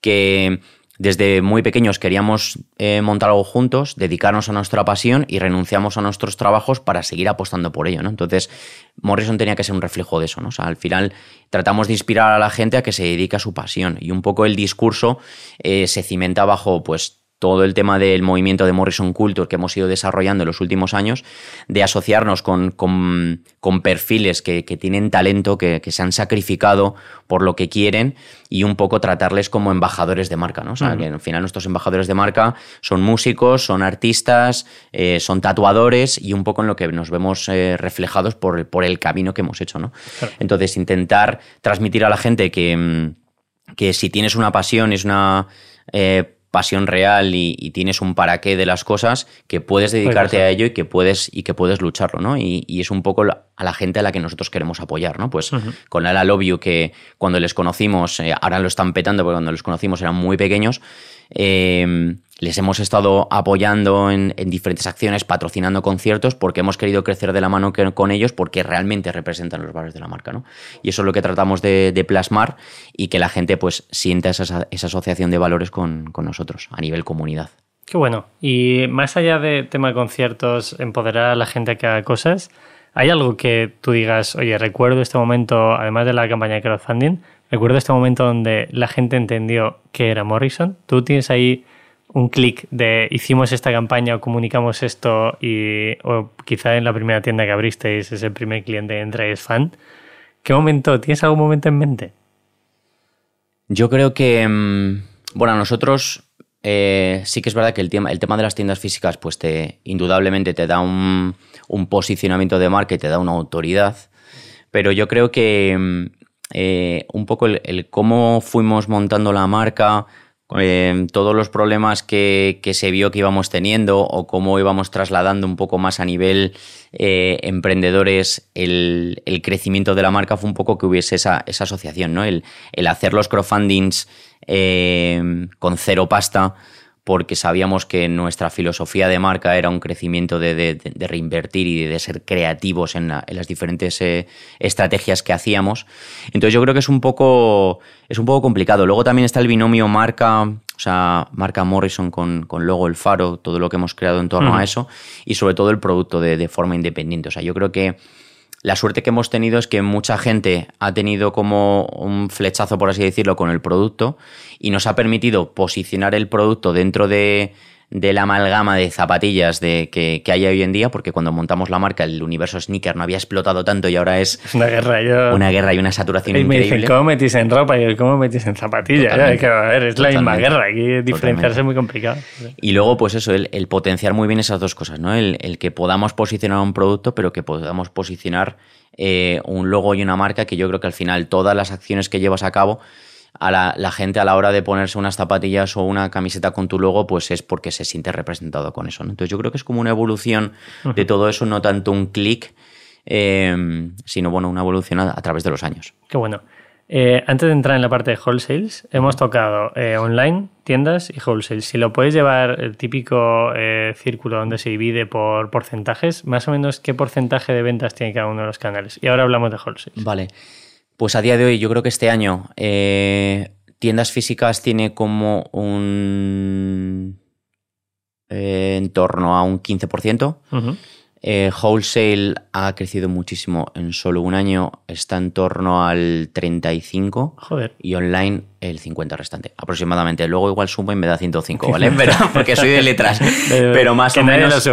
que desde muy pequeños queríamos eh, montar algo juntos, dedicarnos a nuestra pasión y renunciamos a nuestros trabajos para seguir apostando por ello, ¿no? Entonces, Morrison tenía que ser un reflejo de eso, ¿no? O sea, al final tratamos de inspirar a la gente a que se dedique a su pasión y un poco el discurso eh, se cimenta bajo, pues, todo el tema del movimiento de Morrison Culture que hemos ido desarrollando en los últimos años, de asociarnos con, con, perfiles que, tienen talento, que, se han sacrificado por lo que quieren y un poco tratarles como embajadores de marca. ¿no? O sea, que al final nuestros embajadores de marca son músicos, son artistas, eh, son tatuadores y un poco en lo que nos vemos eh, reflejados por, por, el camino que hemos hecho. ¿no? Entonces, intentar transmitir a la gente que, que si tienes una pasión, es una... Eh, pasión real y, tienes un para qué de las cosas, que puedes dedicarte a ello y que puedes, y que puedes lucharlo, ¿no? Y, es un poco a la gente a la que nosotros queremos apoyar, ¿no? Pues con Ala Love que cuando les conocimos, eh, ahora lo están petando, porque cuando los conocimos eran muy pequeños, eh, les hemos estado apoyando en, diferentes acciones, patrocinando conciertos, porque hemos querido crecer de la mano con ellos, porque realmente representan los valores de la marca. ¿no? Y eso es lo que tratamos de, plasmar y que la gente pues sienta esa, asociación de valores con, nosotros a nivel comunidad. Qué bueno. Y más allá de tema de conciertos, empoderar a la gente a que haga cosas, ¿hay algo que tú digas, oye, recuerdo este momento, además de la campaña de crowdfunding, recuerdo este momento donde la gente entendió que era Morrison? ¿Tú tienes ahí un clic de hicimos esta campaña o comunicamos esto y o quizá en la primera tienda que abristeis es el primer cliente entra y es fan. ¿Qué momento? ¿Tienes algún momento en mente? Yo creo que, mm, bueno, nosotros eh, sí que es verdad que el tema, el tema de las tiendas físicas, pues te, indudablemente te da un, posicionamiento de marca y te da una autoridad. Pero yo creo que mm, eh, un poco el, cómo fuimos montando la marca, eh, todos los problemas que, se vio que íbamos teniendo o cómo íbamos trasladando un poco más a nivel eh, emprendedores el, crecimiento de la marca fue un poco que hubiese esa, asociación, ¿no? El, hacer los crowdfundings eh, con cero pasta porque sabíamos que nuestra filosofía de marca era un crecimiento de, reinvertir y de, ser creativos en, las diferentes eh, estrategias que hacíamos. Entonces yo creo que es un poco, es un poco complicado. Luego también está el binomio marca, o sea, marca Morrison con, con luego el faro, todo lo que hemos creado en torno a eso, y sobre todo el producto de, forma independiente. O sea, yo creo que la suerte que hemos tenido es que mucha gente ha tenido como un flechazo, por así decirlo, con el producto y nos ha permitido posicionar el producto dentro de, de la amalgama de zapatillas de, que, que, hay hoy en día, porque cuando montamos la marca el universo sneaker no había explotado tanto y ahora es, una guerra. Yo... Una guerra y una saturación y me Dicen, ¿cómo metís en ropa? Y ¿cómo metís en zapatillas? que, a ver, es la misma guerra, aquí diferenciarse es muy complicado. Y luego, pues eso, el, potenciar muy bien esas dos cosas, ¿no? El, el, que podamos posicionar un producto, pero que podamos posicionar eh, un logo y una marca que yo creo que al final todas las acciones que llevas a cabo a la, gente a la hora de ponerse unas zapatillas o una camiseta con tu logo, pues es porque se siente representado con eso. Entonces yo creo que es como una evolución de todo eso, no tanto un clic, eh, sino bueno, una evolución a, través de los años. Qué bueno. Eh, antes de entrar en la parte de wholesales, hemos tocado eh, online, tiendas y wholesale. Si lo puedes llevar el típico círculo donde se divide por porcentajes, más o menos qué porcentaje de ventas tiene cada uno de los canales. Y ahora hablamos de wholesale. Vale. Pues a día de hoy, yo creo que este año eh, tiendas físicas tiene como un eh, en torno a un 15%. Eh, wholesale ha crecido muchísimo en solo un año, está en torno al 35 Joder. y online el 50 restante, aproximadamente. Luego igual sumo y me da 105, ¿vale? *laughs* Pero, porque soy de letras. *laughs* Pero más o menos, más,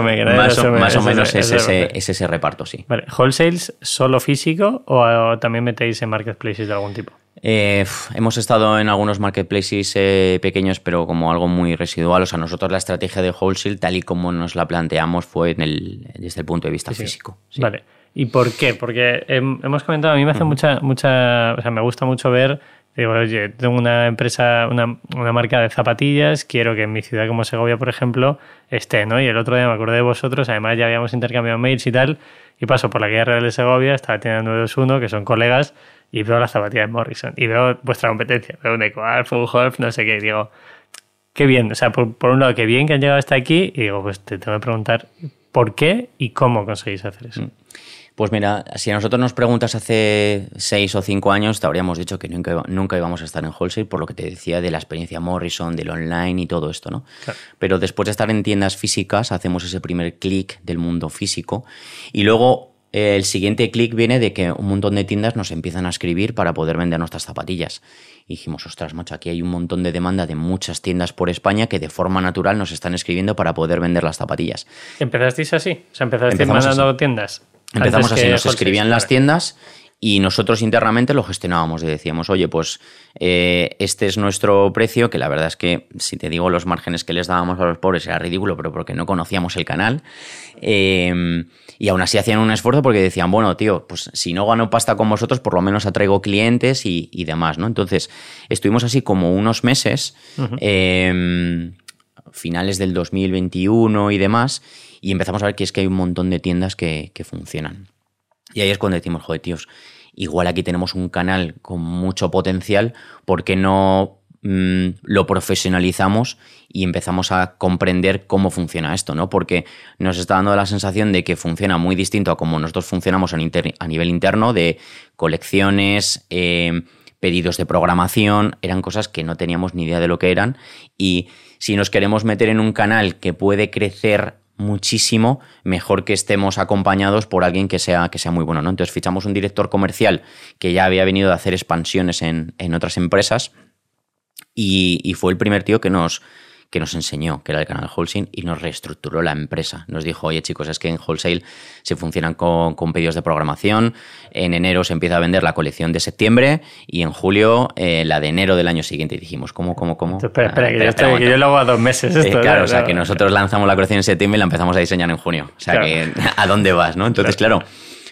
o, menos es, ese, ese, reparto, sí. Vale. ¿Wholesales solo físico o también metéis en marketplaces de algún tipo? Eh, hemos estado en algunos marketplaces eh, pequeños, pero como algo muy residual. O sea, nosotros la estrategia de wholesale, tal y como nos la planteamos, fue en el, desde el punto de vista físico. Vale. ¿Y por qué? Porque hemos comentado, a mí me hace mucha, mucha, o sea, me gusta mucho ver, digo, oye, tengo una empresa, una, una, marca de zapatillas, quiero que en mi ciudad como Segovia, por ejemplo, esté, ¿no? Y el otro día me acordé de vosotros, además ya habíamos intercambiado mails y tal, y paso por la calle Real de Segovia, estaba teniendo 921, que son colegas, y veo las zapatillas de Morrison y veo vuestra competencia, veo un EcoArf, un Holf, no sé qué, y digo, qué bien, o sea, por, un lado, qué bien que han llegado hasta aquí y digo, pues te tengo que preguntar por qué y cómo conseguís hacer eso. Mm. Pues mira, si a nosotros nos preguntas hace seis o cinco años, te habríamos dicho que nunca, nunca íbamos a estar en wholesale, por lo que te decía de la experiencia Morrison, del online y todo esto, ¿no? Pero después de estar en tiendas físicas, hacemos ese primer clic del mundo físico y luego el siguiente clic viene de que un montón de tiendas nos empiezan a escribir para poder vender nuestras zapatillas. Y dijimos, ostras, macho, aquí hay un montón de demanda de muchas tiendas por España que de forma natural nos están escribiendo para poder vender las zapatillas. ¿Empezasteis así? O sea, empezasteis mandando tiendas. Empezamos así, nos escribían las tiendas y nosotros internamente lo gestionábamos y decíamos, oye, pues eh, este es nuestro precio, que la verdad es que, si te digo, los márgenes que les dábamos a los pobres era ridículo, pero porque no conocíamos el canal. Eh, y aún así hacían un esfuerzo porque decían, bueno, tío, pues si no gano pasta con vosotros, por lo menos atraigo clientes y, demás, ¿no? Entonces, estuvimos así como unos meses, em, finales del 2021 y demás, y empezamos a ver que es que hay un montón de tiendas que, que funcionan. Y ahí es cuando decimos, joder, tíos, igual aquí tenemos un canal con mucho potencial, ¿por qué no mm, lo profesionalizamos y empezamos a comprender cómo funciona esto, ¿no? Porque nos está dando la sensación de que funciona muy distinto a como nosotros funcionamos a, nivel interno, de colecciones, eh, pedidos de programación, eran cosas que no teníamos ni idea de lo que eran. Y si nos queremos meter en un canal que puede crecer muchísimo, mejor que estemos acompañados por alguien que sea, que sea muy bueno. ¿no? Entonces fichamos un director comercial que ya había venido a hacer expansiones en, otras empresas y, fue el primer tío que nos, que nos enseñó, que era el canal wholesale, y nos reestructuró la empresa. Nos dijo, oye chicos, es que en wholesale se funcionan con, pedidos de programación, en enero se empieza a vender la colección de septiembre y en julio eh, la de enero del año siguiente. Y dijimos, ¿cómo, cómo, cómo? Espera, espera, que, yo, lo hago a dos meses. Eh, claro, o sea, que nosotros lanzamos la colección en septiembre y la empezamos a diseñar en junio. O sea, que *laughs* ¿a dónde vas? ¿no? Entonces, claro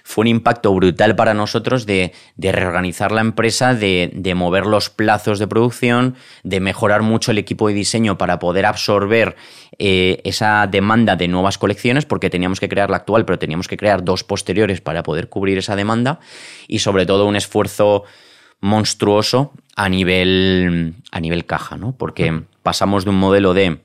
fue un impacto brutal para nosotros de, reorganizar la empresa, de, mover los plazos de producción, de mejorar mucho el equipo de diseño para poder absorber eh, esa demanda de nuevas colecciones, porque teníamos que crear la actual, pero teníamos que crear dos posteriores para poder cubrir esa demanda y sobre todo un esfuerzo monstruoso a nivel, a nivel caja, ¿no? Porque pasamos de un modelo de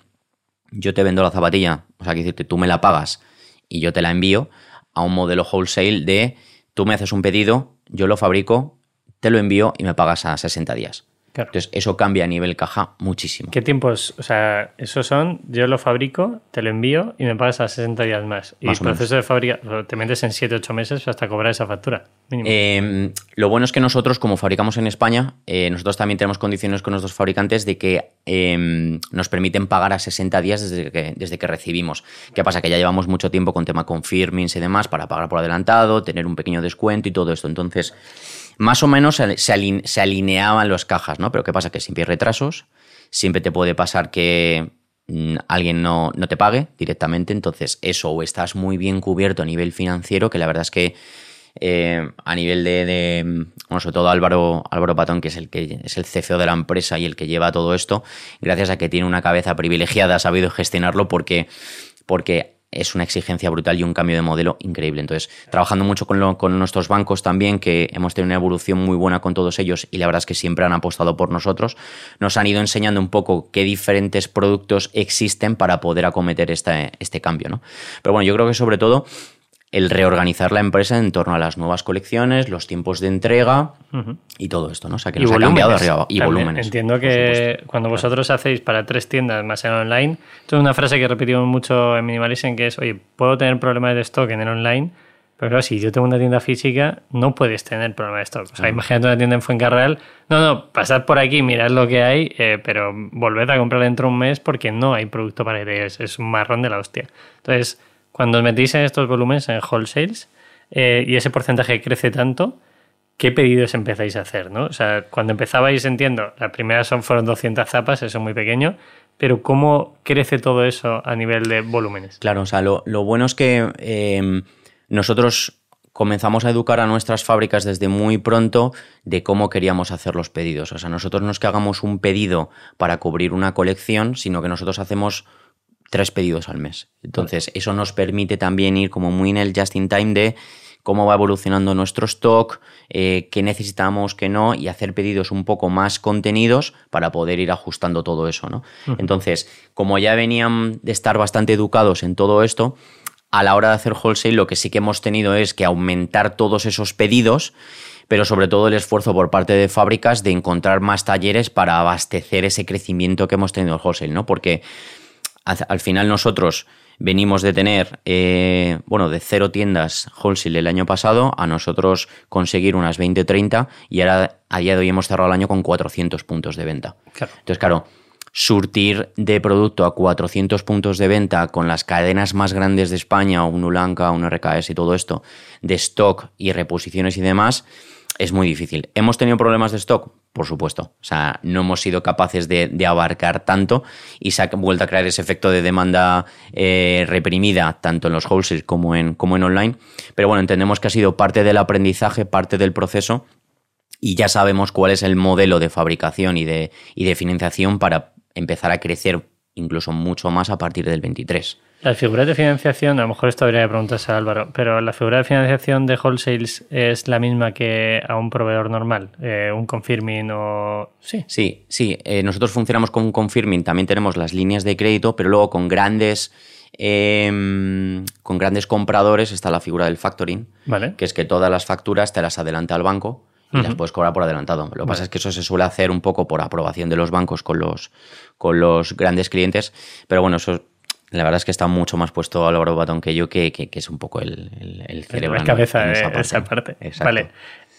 yo te vendo la zapatilla, o sea, que decirte, tú me la pagas y yo te la envío, a un modelo wholesale de tú me haces un pedido, yo lo fabrico, te lo envío y me pagas a 60 días. Entonces, eso cambia a nivel caja muchísimo. ¿Qué tiempos? O sea, esos son, yo lo fabrico, te lo envío y me pagas a 60 días más. Y el proceso de fábrica, te metes en 7, 8 meses hasta cobrar esa factura. Em, lo bueno es que nosotros, como fabricamos en España, eh, nosotros también tenemos condiciones con nuestros fabricantes de que em, nos permiten pagar a 60 días desde que, desde que recibimos. ¿Qué pasa? Que ya llevamos mucho tiempo con tema confirmings y demás para pagar por adelantado, tener un pequeño descuento y todo esto. Entonces más o menos se, alineaban las cajas, ¿no? Pero ¿qué pasa? Que siempre hay retrasos, siempre te puede pasar que mm, alguien no, te pague directamente, entonces eso o estás muy bien cubierto a nivel financiero, que la verdad es que eh, a nivel de, bueno, sobre todo Álvaro, Álvaro Patón, que es el que es el CFO de la empresa y el que lleva todo esto, gracias a que tiene una cabeza privilegiada, ha sabido gestionarlo porque, porque es una exigencia brutal y un cambio de modelo increíble. Entonces, trabajando mucho con, con, nuestros bancos también, que hemos tenido una evolución muy buena con todos ellos y la verdad es que siempre han apostado por nosotros, nos han ido enseñando un poco qué diferentes productos existen para poder acometer este, este cambio. ¿no? Pero bueno, yo creo que sobre todo el reorganizar la empresa en torno a las nuevas colecciones, los tiempos de entrega y todo esto, ¿no? O sea, que nos ha cambiado arriba y volúmenes. Entiendo que cuando vosotros hacéis para tres tiendas más en online, esto es una frase que repetimos mucho en Minimalism, que es, oye, puedo tener problemas de stock en el online, pero claro, si yo tengo una tienda física, no puedes tener problemas de stock. O sea, imagínate una tienda en Fuencarral, no, no, pasad por aquí, mirad lo que hay, eh, pero volved a comprar dentro de un mes porque no hay producto para ideas, es un marrón de la hostia. Entonces, cuando os metís en estos volúmenes, en wholesales, eh, y ese porcentaje crece tanto, ¿qué pedidos empezáis a hacer? ¿no? O sea, cuando empezabais, entiendo, la primera son, fueron 200 zapas, eso es muy pequeño, pero ¿cómo crece todo eso a nivel de volúmenes? Claro, o sea, lo, bueno es que em, nosotros comenzamos a educar a nuestras fábricas desde muy pronto de cómo queríamos hacer los pedidos. O sea, nosotros no es que hagamos un pedido para cubrir una colección, sino que nosotros hacemos tres pedidos al mes. Entonces, eso nos permite también ir como muy en el just in time de cómo va evolucionando nuestro stock, eh, qué necesitamos, qué no, y hacer pedidos un poco más contenidos para poder ir ajustando todo eso, ¿no? Entonces, como ya venían de estar bastante educados en todo esto, a la hora de hacer wholesale lo que sí que hemos tenido es que aumentar todos esos pedidos, pero sobre todo el esfuerzo por parte de fábricas de encontrar más talleres para abastecer ese crecimiento que hemos tenido en wholesale, ¿no? Porque al final nosotros venimos de tener, eh, bueno, de cero tiendas wholesale el año pasado a nosotros conseguir unas 20 30 y ahora a día de hoy hemos cerrado el año con 400 puntos de venta. Entonces, claro, surtir de producto a 400 puntos de venta con las cadenas más grandes de España, un Ulanca, un RKS y todo esto, de stock y reposiciones y demás, es muy difícil. ¿Hemos tenido problemas de stock? Por supuesto. O sea, no hemos sido capaces de, abarcar tanto y se ha vuelto a crear ese efecto de demanda eh, reprimida tanto en los wholesale como en, como en online. Pero bueno, entendemos que ha sido parte del aprendizaje, parte del proceso y ya sabemos cuál es el modelo de fabricación y de, y de financiación para empezar a crecer incluso mucho más a partir del 23. La figura de financiación, a lo mejor esto habría de preguntarse a Álvaro, pero la figura de financiación de wholesales es la misma que a un proveedor normal, eh, un confirming o... Sí, sí, sí. Eh, nosotros funcionamos con un confirming, también tenemos las líneas de crédito, pero luego con grandes... Em, con grandes compradores está la figura del factoring, vale. que es que todas las facturas te las adelanta el banco y las puedes cobrar por adelantado. Lo que pasa es que eso se suele hacer un poco por aprobación de los bancos con los, con los grandes clientes, pero bueno, eso La verdad es que está mucho más puesto Álvaro Batón que yo, que, que, es un poco el, el, cerebro. La cabeza de esa parte. Vale.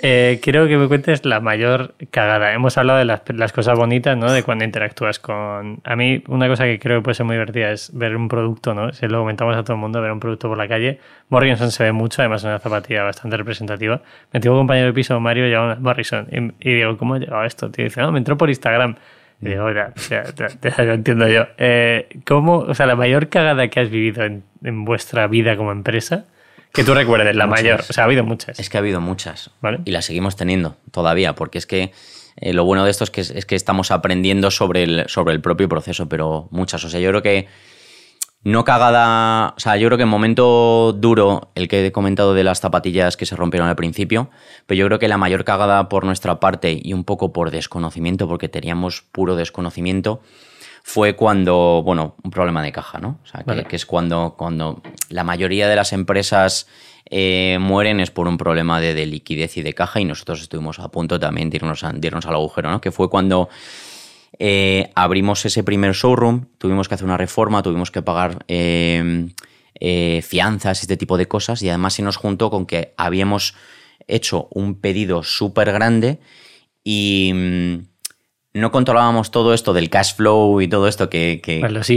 Eh, quiero que me cuentes la mayor cagada. Hemos hablado de las, cosas bonitas, ¿no? De cuando interactúas con... A mí una cosa que creo que puede ser muy divertida es ver un producto, ¿no? Si lo comentamos a todo el mundo, ver un producto por la calle. Morrison se ve mucho, además es una zapatilla bastante representativa. Mi antiguo compañero de piso, Mario, llama Morrison. Y, digo, ¿cómo ha llegado esto? Tío, dice, no, me entró por Instagram. Y digo, ya, ya, lo entiendo yo. Eh, ¿Cómo, o sea, la mayor cagada que has vivido en, en vuestra vida como empresa que tú recuerdes, la mayor. O sea, ha habido muchas. Es que ha habido muchas. Y las seguimos teniendo todavía, porque es que eh, lo bueno de esto es que, es que estamos aprendiendo sobre el, sobre el propio proceso, pero muchas. O sea, yo creo que no cagada. O sea, yo creo que en momento duro, el que he comentado de las zapatillas que se rompieron al principio, pero yo creo que la mayor cagada por nuestra parte y un poco por desconocimiento, porque teníamos puro desconocimiento, fue cuando, bueno, un problema de caja, ¿no? O sea, que, es cuando, cuando la mayoría de las empresas eh, mueren es por un problema de, liquidez y de caja y nosotros estuvimos a punto también de irnos, al agujero, ¿no? Que fue cuando eh, abrimos ese primer showroom, tuvimos que hacer una reforma, tuvimos que pagar eh, fianzas, este tipo de cosas y además se nos juntó con que habíamos hecho un pedido súper grande y mm, no controlábamos todo esto del cash flow y todo esto que, que, pues los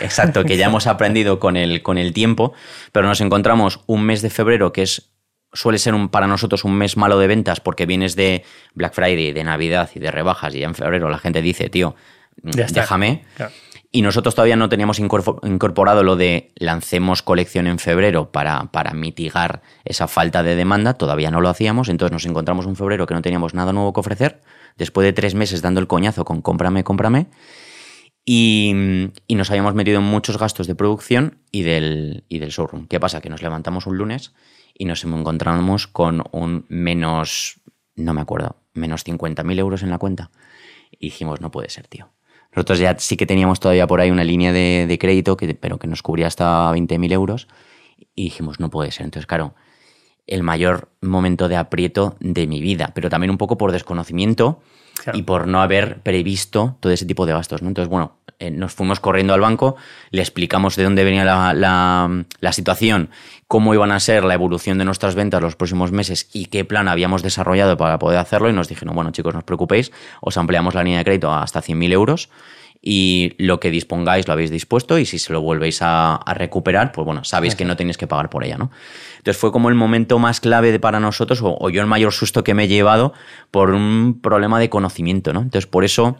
exacto, que ya hemos aprendido con el, con el tiempo, pero nos encontramos un mes de febrero que es suele ser un, para nosotros un mes malo de ventas porque vienes de Black Friday, de Navidad y de rebajas y ya en febrero la gente dice, tío, déjame. Y nosotros todavía no teníamos incorporado lo de lancemos colección en febrero para, para mitigar esa falta de demanda, todavía no lo hacíamos, entonces nos encontramos un febrero que no teníamos nada nuevo que ofrecer después de tres meses dando el coñazo con cómprame, cómprame, y, nos habíamos metido en muchos gastos de producción y del, y del showroom. ¿Qué pasa? Que nos levantamos un lunes y nos encontramos con un menos, no me acuerdo, menos 50.000 euros en la cuenta. Y dijimos, no puede ser, tío. Nosotros ya sí que teníamos todavía por ahí una línea de, crédito, que, pero que nos cubría hasta 20.000 euros. Y dijimos, no puede ser. Entonces, claro, el mayor momento de aprieto de mi vida, pero también un poco por desconocimiento y por no haber previsto todo ese tipo de gastos. Entonces, bueno, eh, nos fuimos corriendo al banco, le explicamos de dónde venía la, situación, cómo iban a ser la evolución de nuestras ventas los próximos meses y qué plan habíamos desarrollado para poder hacerlo y nos dijeron, bueno chicos, no os preocupéis, os ampliamos la línea de crédito hasta 100.000 euros y lo que dispongáis lo habéis dispuesto y si se lo volvéis a, recuperar, pues bueno, sabéis que no tenéis que pagar por ella, ¿no? Entonces fue como el momento más clave para nosotros o, yo el mayor susto que me he llevado por un problema de conocimiento, ¿no? Entonces por eso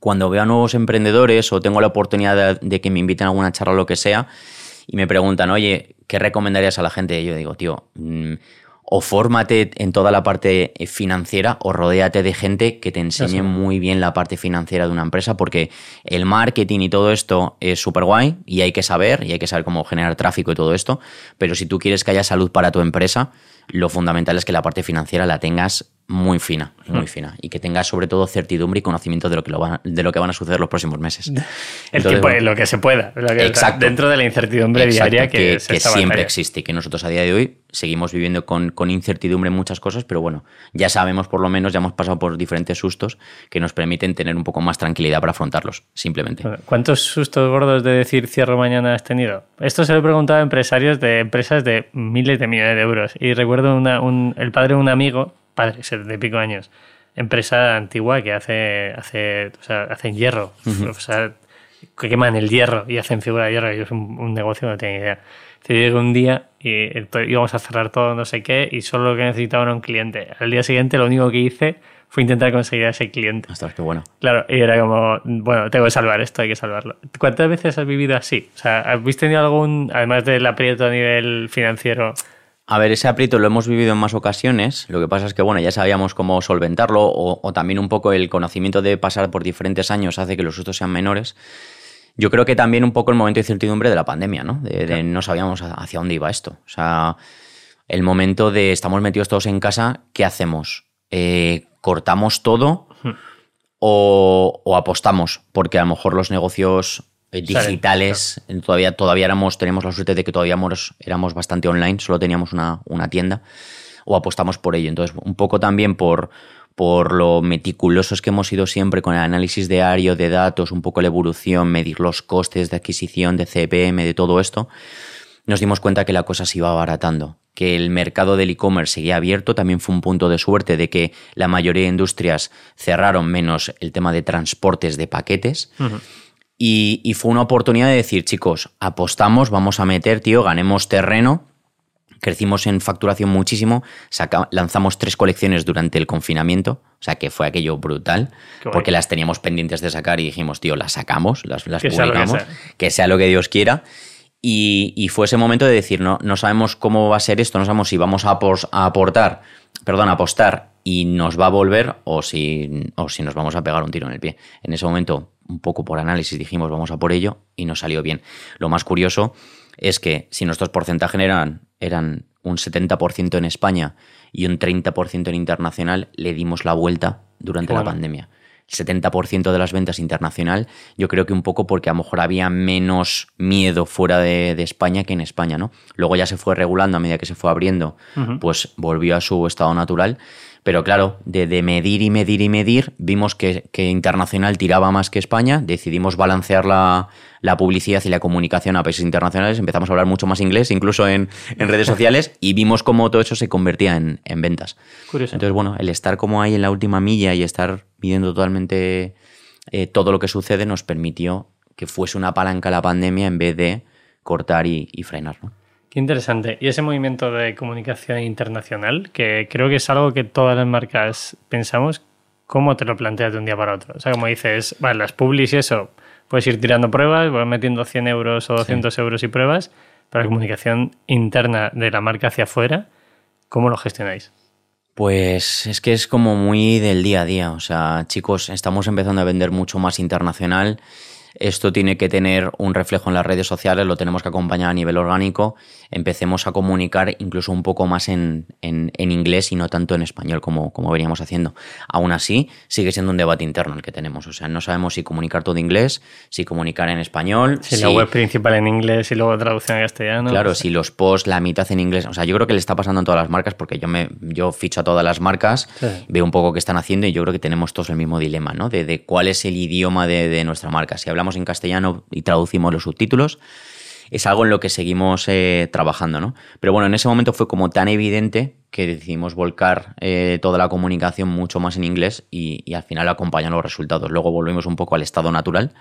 cuando veo a nuevos emprendedores o tengo la oportunidad de, que me inviten a alguna charla o lo que sea y me preguntan, oye, ¿qué recomendarías a la gente? yo digo, tío, mm, o fórmate en toda la parte financiera o rodéate de gente que te enseñe muy bien la parte financiera de una empresa porque el marketing y todo esto es súper guay y hay que saber y hay que saber cómo generar tráfico y todo esto, pero si tú quieres que haya salud para tu empresa, lo fundamental es que la parte financiera la tengas muy fina, muy fina. Y que tengas sobre todo certidumbre y conocimiento de lo que, lo van, de lo que van a suceder los próximos meses. *laughs* El tiempo, lo que se pueda. exacto, dentro de la incertidumbre diaria que, siempre existe y que nosotros a día de hoy seguimos viviendo con, con, incertidumbre en muchas cosas, pero bueno, ya sabemos por lo menos, ya hemos pasado por diferentes sustos que nos permiten tener un poco más tranquilidad para afrontarlos, simplemente. ¿Cuántos sustos gordos de decir cierro mañana has tenido? Esto se lo he preguntado a empresarios de empresas de miles de millones de euros. Y recuerdo un, el padre de un amigo padre, de pico años, empresa antigua que hace, hace o sea, hacen hierro, o sea, que queman el hierro y hacen figura de hierro, y es un, negocio no tengo idea. Se llegó un día y íbamos a cerrar todo, no sé qué, y solo lo que necesitaba era un cliente. Al día siguiente lo único que hice fue intentar conseguir a ese cliente. Ostras, qué bueno. Claro, y era como, bueno, tengo que salvar esto, hay que salvarlo. ¿Cuántas veces has vivido así? O sea, ¿habéis tenido algún, además del aprieto a nivel financiero, a ver, ese aprieto lo hemos vivido en más ocasiones. Lo que pasa es que, bueno, ya sabíamos cómo solventarlo o, también un poco el conocimiento de pasar por diferentes años hace que los sustos sean menores. Yo creo que también un poco el momento de incertidumbre de la pandemia, ¿no? De, no sabíamos hacia dónde iba esto. O sea, el momento de estamos metidos todos en casa, ¿qué hacemos? Eh, ¿Cortamos todo o, o apostamos? Porque a lo mejor los negocios eh, digitales. Todavía, todavía éramos, tenemos la suerte de que todavía éramos, bastante online, solo teníamos una, tienda, o apostamos por ello. Entonces, un poco también por, por lo meticulosos que hemos sido siempre con el análisis diario de datos, un poco la evolución, medir los costes de adquisición, de CPM, de todo esto, nos dimos cuenta que la cosa se iba abaratando, que el mercado del e-commerce seguía abierto, también fue un punto de suerte de que la mayoría de industrias cerraron menos el tema de transportes de paquetes. Y, y fue una oportunidad de decir, chicos, apostamos, vamos a meter, tío, ganemos terreno Crecimos en facturación muchísimo, lanzamos tres colecciones durante el confinamiento, o sea que fue aquello brutal, porque las teníamos pendientes de sacar y dijimos, tío, las sacamos, las, publicamos, que sea. lo que Dios quiera. Y, fue ese momento de decir, no, no sabemos cómo va a ser esto, no sabemos si vamos a, aportar, perdón, a apostar y nos va a volver o si, o si nos vamos a pegar un tiro en el pie. En ese momento, un poco por análisis, dijimos, vamos a por ello y nos salió bien. Lo más curioso es que si nuestros porcentajes eran, eran un 70% en España y un 30% en internacional, le dimos la vuelta durante la pandemia. El 70% de las ventas internacional, yo creo que un poco porque a lo mejor había menos miedo fuera de, España que en España, ¿no? Luego ya se fue regulando a medida que se fue abriendo, pues volvió a su estado natural pero claro, de, medir y medir y medir, vimos que, internacional tiraba más que España, decidimos balancear la, publicidad y la comunicación a países internacionales, empezamos a hablar mucho más inglés, incluso en, redes sociales, *laughs* y vimos cómo todo eso se convertía en, ventas. Entonces, bueno, el estar como ahí en la última milla y estar midiendo totalmente eh, todo lo que sucede nos permitió que fuese una palanca la pandemia en vez de cortar y, y frenar. ¿no? Interesante. Y ese movimiento de comunicación internacional, que creo que es algo que todas las marcas pensamos, ¿cómo te lo planteas de un día para otro? O sea, como dices, vale, las publis y eso, puedes ir tirando pruebas, vas metiendo 100 euros o 200 euros y pruebas, pero la comunicación interna de la marca hacia afuera, ¿cómo lo gestionáis? Pues es que es como muy del día a día. O sea, chicos, estamos empezando a vender mucho más internacional esto tiene que tener un reflejo en las redes sociales, lo tenemos que acompañar a nivel orgánico, empecemos a comunicar incluso un poco más en, inglés y no tanto en español como, como veníamos haciendo. Aún así, sigue siendo un debate interno el que tenemos, o sea, no sabemos si comunicar todo en inglés, si comunicar en español. Si, la web principal en inglés y luego traducción en castellano. Claro, si los posts, la mitad en inglés, o sea, yo creo que le está pasando en todas las marcas porque yo, me, yo ficho a todas las marcas, veo un poco qué están haciendo y yo creo que tenemos todos el mismo dilema, ¿no? De, de cuál es el idioma de, de nuestra marca. Si hablamos en castellano y traducimos los subtítulos, es algo en lo que seguimos eh, trabajando, ¿no? Pero bueno, en ese momento fue como tan evidente que decidimos volcar eh, toda la comunicación mucho más en inglés y, al final acompañan los resultados. Luego volvimos un poco al estado natural,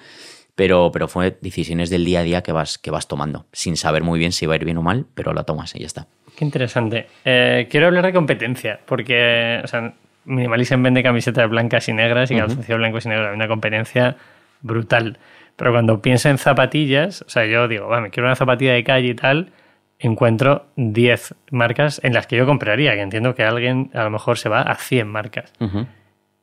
pero, pero fue decisiones del día a día que vas, que vas tomando, sin saber muy bien si va a ir bien o mal, pero la tomas y ya está. Qué interesante. Eh, quiero hablar de competencia, porque o sea, vende camisetas blancas y negras y uh -huh. blancos y negros. Hay una competencia brutal. Pero cuando pienso en zapatillas, o sea, yo digo, me quiero una zapatilla de calle y tal, encuentro 10 marcas en las que yo compraría, que entiendo que alguien a lo mejor se va a 100 marcas.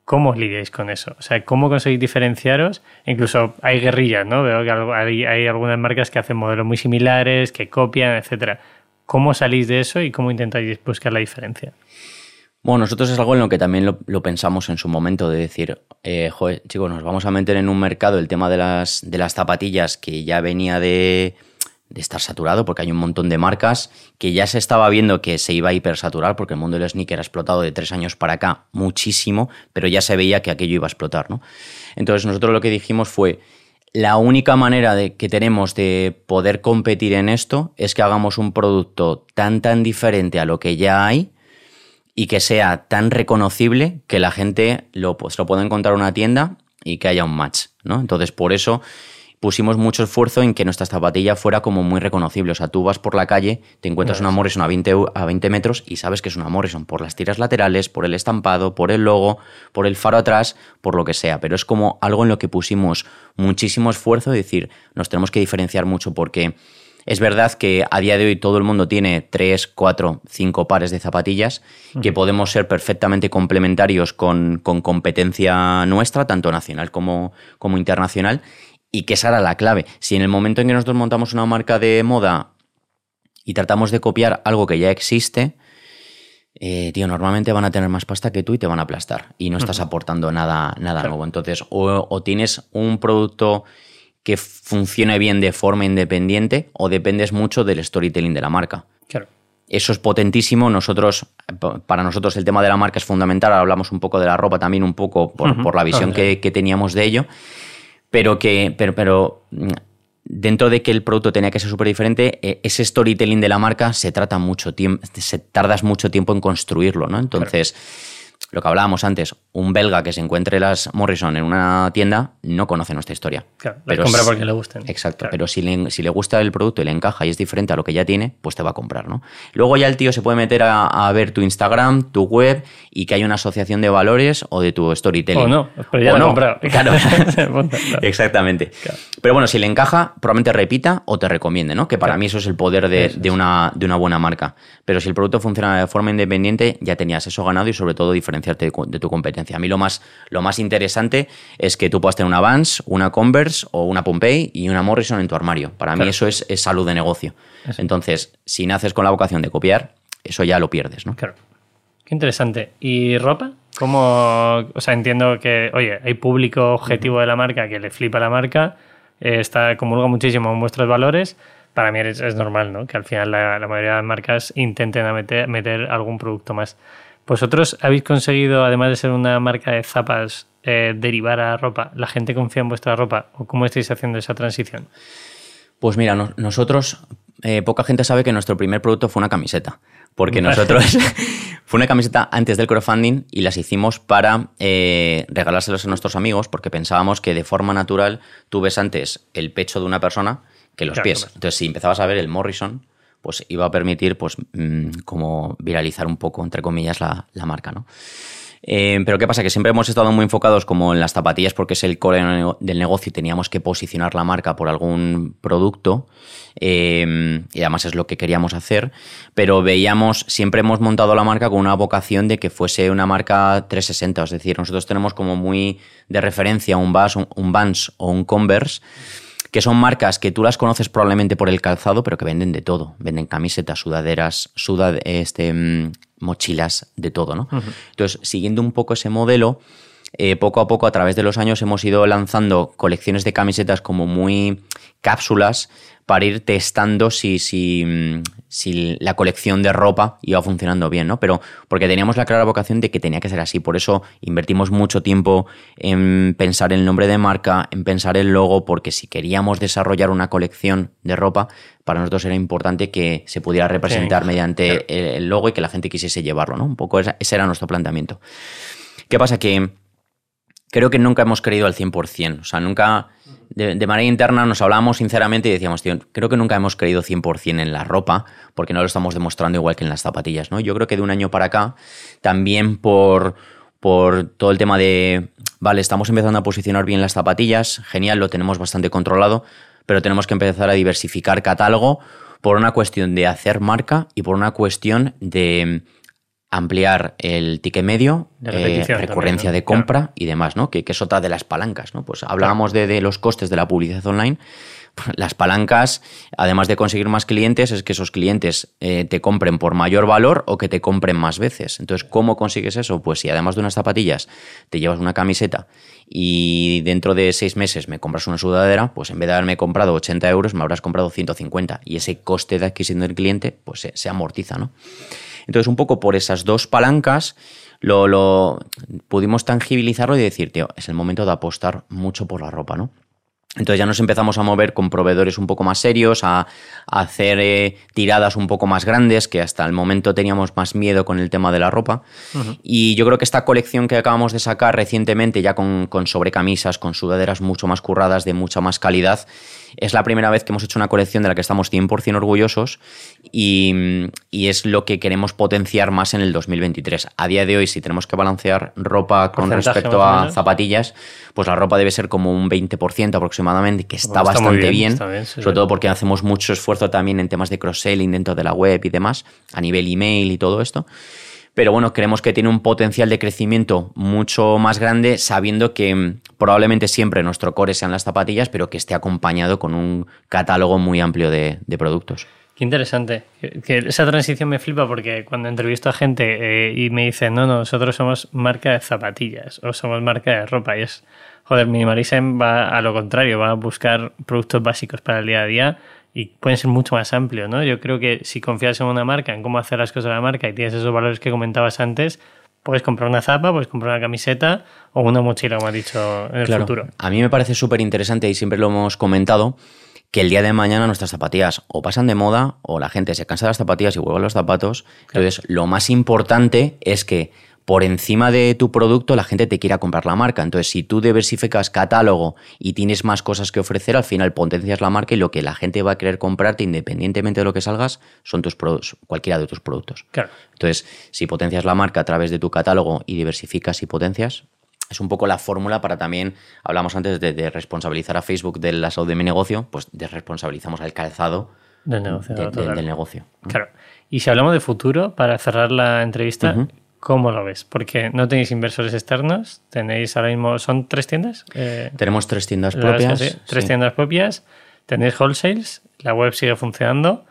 ¿Cómo lidiáis con eso? O sea, ¿cómo conseguís diferenciaros? Incluso hay guerrillas, ¿no? Veo que hay, hay algunas marcas que hacen modelos muy similares, que copian, etcétera. ¿Cómo salís de eso y cómo intentáis buscar la diferencia? Bueno, nosotros es algo en lo que también lo, pensamos en su momento, de decir, eh, joder, chicos, nos vamos a meter en un mercado el tema de las, de las zapatillas que ya venía de, estar saturado, porque hay un montón de marcas que ya se estaba viendo que se iba a hipersaturar, porque el mundo del sneaker ha explotado de tres años para acá muchísimo, pero ya se veía que aquello iba a explotar, ¿no? Entonces nosotros lo que dijimos fue, la única manera de, que tenemos de poder competir en esto es que hagamos un producto tan, tan diferente a lo que ya hay, y que sea tan reconocible que la gente lo, pues, lo pueda encontrar en una tienda y que haya un match, ¿no? Entonces, por eso pusimos mucho esfuerzo en que nuestra zapatilla fuera como muy reconocible. O sea, tú vas por la calle, te encuentras una Morrison a 20, a 20 metros y sabes que es una Morrison por las tiras laterales, por el estampado, por el logo, por el faro atrás, por lo que sea. Pero es como algo en lo que pusimos muchísimo esfuerzo, es decir, nos tenemos que diferenciar mucho porque es verdad que a día de hoy todo el mundo tiene tres, cuatro, cinco pares de zapatillas que podemos ser perfectamente complementarios con, competencia nuestra, tanto nacional como, como internacional, y que esa era la clave. Si en el momento en que nosotros montamos una marca de moda y tratamos de copiar algo que ya existe, eh, tío, normalmente van a tener más pasta que tú y te van a aplastar. Y no estás aportando nada, nada nuevo. Entonces, o, tienes un producto que funcione bien de forma independiente o dependes mucho del storytelling de la marca. Claro. eso es potentísimo. Nosotros, para nosotros el tema de la marca es fundamental. hablamos un poco de la ropa también, un poco por, la visión que, teníamos de ello. Pero que, pero, pero mm, dentro de que el producto tenía que ser súper diferente, eh, ese storytelling de la marca se trata mucho tiempo, se tardas mucho tiempo en construirlo, ¿no? Entonces lo que hablábamos antes, un belga que se encuentre las Morrison en una tienda no conoce nuestra historia. Claro, pero compra porque le gusten. Exacto, pero si le, si le, gusta el producto y le encaja y es diferente a lo que ya tiene, pues te va a comprar, ¿no? Luego ya el tío se puede meter a, ver tu Instagram, tu web y que hay una asociación de valores o de tu storytelling. O no, pero ya lo no. *laughs* Claro. *laughs* Exactamente. Pero bueno, si le encaja, probablemente repita o te recomiende, ¿no? Que para mí eso es el poder de, de, una, de una buena marca. Pero si el producto funciona de forma independiente, ya tenías eso ganado y sobre todo de, tu competencia. A mí lo más, lo más interesante es que tú puedas tener una Vans, una Converse o una Pompey y una Morrison en tu armario. Para mí eso es, salud de negocio. Entonces, si naces con la vocación de copiar, eso ya lo pierdes, ¿no? Claro. Qué interesante. ¿Y ropa? ¿Cómo? O sea, entiendo que, oye, hay público objetivo de la marca que le flipa la marca, eh, está comulga muchísimo en vuestros valores. Para mí es, normal, ¿no? Que al final la, mayoría de las marcas intenten meter, meter algún producto más. ¿Vosotros habéis conseguido, además de ser una marca de zapas, eh, derivar a ropa? ¿La gente confía en vuestra ropa? ¿O cómo estáis haciendo esa transición? Pues mira, nosotros, eh, poca gente sabe que nuestro primer producto fue una camiseta. Porque nosotros *laughs* *laughs* fue una camiseta antes del crowdfunding y las hicimos para eh, regalárselos a nuestros amigos porque pensábamos que de forma natural tú ves antes el pecho de una persona que los pies. Entonces, si empezabas a ver el Morrison, pues iba a permitir pues mm, como viralizar un poco, entre comillas, la, marca, ¿no? Eh, pero ¿qué pasa? Que siempre hemos estado muy enfocados como en las zapatillas porque es el core del negocio y teníamos que posicionar la marca por algún producto eh, y además es lo que queríamos hacer, pero veíamos, siempre hemos montado la marca con una vocación de que fuese una marca 360, es decir, nosotros tenemos como muy de referencia un Vans, un Vans o un Converse que son marcas que tú las conoces probablemente por el calzado, pero que venden de todo. Venden camisetas, sudaderas, este, mm, mochilas, de todo, ¿no? Entonces, siguiendo un poco ese modelo, eh, poco a poco a través de los años hemos ido lanzando colecciones de camisetas como muy cápsulas para ir testando si, si, mm, si la colección de ropa iba funcionando bien, ¿no? Pero porque teníamos la clara vocación de que tenía que ser así. Por eso invertimos mucho tiempo en pensar el nombre de marca, en pensar el logo, porque si queríamos desarrollar una colección de ropa, para nosotros era importante que se pudiera representar mediante el logo y que la gente quisiese llevarlo, ¿no? Un poco ese era nuestro planteamiento. ¿Qué pasa? Que creo que nunca hemos creído al 100%. O sea, nunca, de, manera interna nos hablábamos sinceramente y decíamos, tío, creo que nunca hemos creído 100% en la ropa, porque no lo estamos demostrando igual que en las zapatillas, ¿no? Yo creo que de un año para acá, también por, por todo el tema de, vale, estamos empezando a posicionar bien las zapatillas, genial, lo tenemos bastante controlado, pero tenemos que empezar a diversificar catálogo por una cuestión de hacer marca y por una cuestión de ampliar el ticket medio, eh, recurrencia de compra y demás, ¿no? Que, es otra de las palancas, ¿no? Pues hablábamos de, los costes de la publicidad online. *laughs* Las palancas, además de conseguir más clientes, es que esos clientes eh, te compren por mayor valor o que te compren más veces. Entonces, ¿cómo consigues eso? Pues si además de unas zapatillas te llevas una camiseta y dentro de seis meses me compras una sudadera, pues en vez de haberme comprado 80 euros, me habrás comprado 150 y ese coste de adquisición del cliente pues se, se amortiza, ¿no? Entonces, un poco por esas dos palancas, lo, lo pudimos tangibilizarlo y decir, tío, es el momento de apostar mucho por la ropa, ¿no? Entonces ya nos empezamos a mover con proveedores un poco más serios, a, hacer eh, tiradas un poco más grandes, que hasta el momento teníamos más miedo con el tema de la ropa. Y yo creo que esta colección que acabamos de sacar recientemente, ya con, con sobrecamisas, con sudaderas mucho más curradas, de mucha más calidad, es la primera vez que hemos hecho una colección de la que estamos 100% orgullosos y, es lo que queremos potenciar más en el 2023. A día de hoy, si tenemos que balancear ropa con respecto a zapatillas, pues la ropa debe ser como un 20% aproximadamente, que está, bastante bien, sobre todo porque hacemos mucho esfuerzo también en temas de cross-selling dentro de la web y demás, a nivel email y todo esto pero bueno, creemos que tiene un potencial de crecimiento mucho más grande, sabiendo que mm, probablemente siempre nuestro core sean las zapatillas, pero que esté acompañado con un catálogo muy amplio de, productos. Qué interesante. Que esa transición me flipa porque cuando entrevisto a gente eh, y me dicen, no, no, nosotros somos marca de zapatillas o somos marca de ropa, y es, joder, Minimalism va a lo contrario, va a buscar productos básicos para el día a día y pueden ser mucho más amplios, ¿no? Yo creo que si confías en una marca, en cómo hacer las cosas de la marca y tienes esos valores que comentabas antes, puedes comprar una zapa, puedes comprar una camiseta o una mochila, como ha dicho en el futuro. A mí me parece súper interesante y siempre lo hemos comentado que el día de mañana nuestras zapatillas o pasan de moda o la gente se cansa de las zapatillas y vuelve a los zapatos. Entonces, lo más importante es que por encima de tu producto la gente te quiera comprar la marca. Entonces, si tú diversificas catálogo y tienes más cosas que ofrecer, al final potencias la marca y lo que la gente va a querer comprarte independientemente de lo que salgas son tus productos, cualquiera de tus productos. Claro. Entonces, si potencias la marca a través de tu catálogo y diversificas y potencias, es un poco la fórmula para también, hablamos antes de, responsabilizar a Facebook de la salud de mi negocio, pues desresponsabilizamos al calzado del negocio. del negocio. Claro. Y si hablamos de futuro, para cerrar la entrevista, ¿Cómo lo ves? Porque no tenéis inversores externos, tenéis ahora mismo, ¿son tres tiendas? Eh, Tenemos tres tiendas propias. tres tiendas propias, tenéis wholesales, la web sigue funcionando.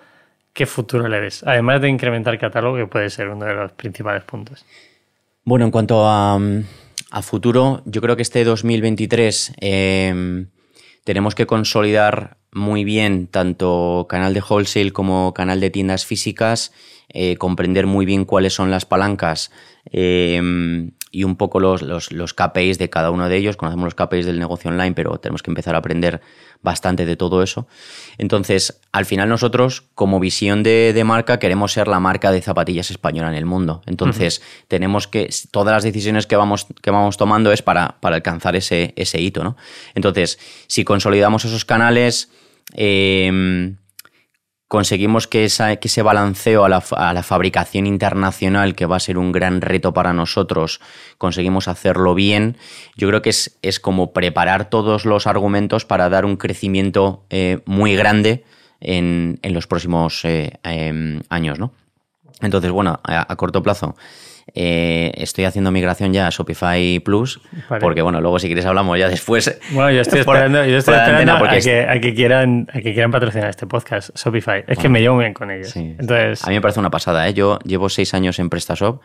¿Qué futuro le ves? Además de incrementar catálogo, que puede ser uno de los principales puntos. Bueno, en cuanto a, futuro, yo creo que este 2023 em, tenemos que consolidar muy bien tanto canal de wholesale como canal de tiendas físicas eh, comprender muy bien cuáles son las palancas em, y un poco los, los, KPIs de cada uno de ellos. Conocemos los KPIs del negocio online, pero tenemos que empezar a aprender bastante de todo eso. Entonces, al final nosotros, como visión de, marca, queremos ser la marca de zapatillas española en el mundo. Entonces, tenemos que, todas las decisiones que vamos, que vamos tomando es para, para alcanzar ese, ese hito, ¿no? Entonces, si consolidamos esos canales, eh, conseguimos que, que ese balanceo a la, fabricación internacional, que va a ser un gran reto para nosotros, conseguimos hacerlo bien, yo creo que es, es como preparar todos los argumentos para dar un crecimiento eh, muy grande en, los próximos eh, em, años. ¿no? Entonces, bueno, a corto plazo eh, estoy haciendo migración ya a Shopify Plus, porque bueno, luego si quieres hablamos ya después. Bueno, yo estoy *laughs* esperando, yo estoy esperando a, que, quieran, a que quieran patrocinar este podcast, Shopify. Es que me llevo bien con ellos. Entonces... A mí me parece una pasada, ¿eh? Yo llevo seis años en PrestaShop,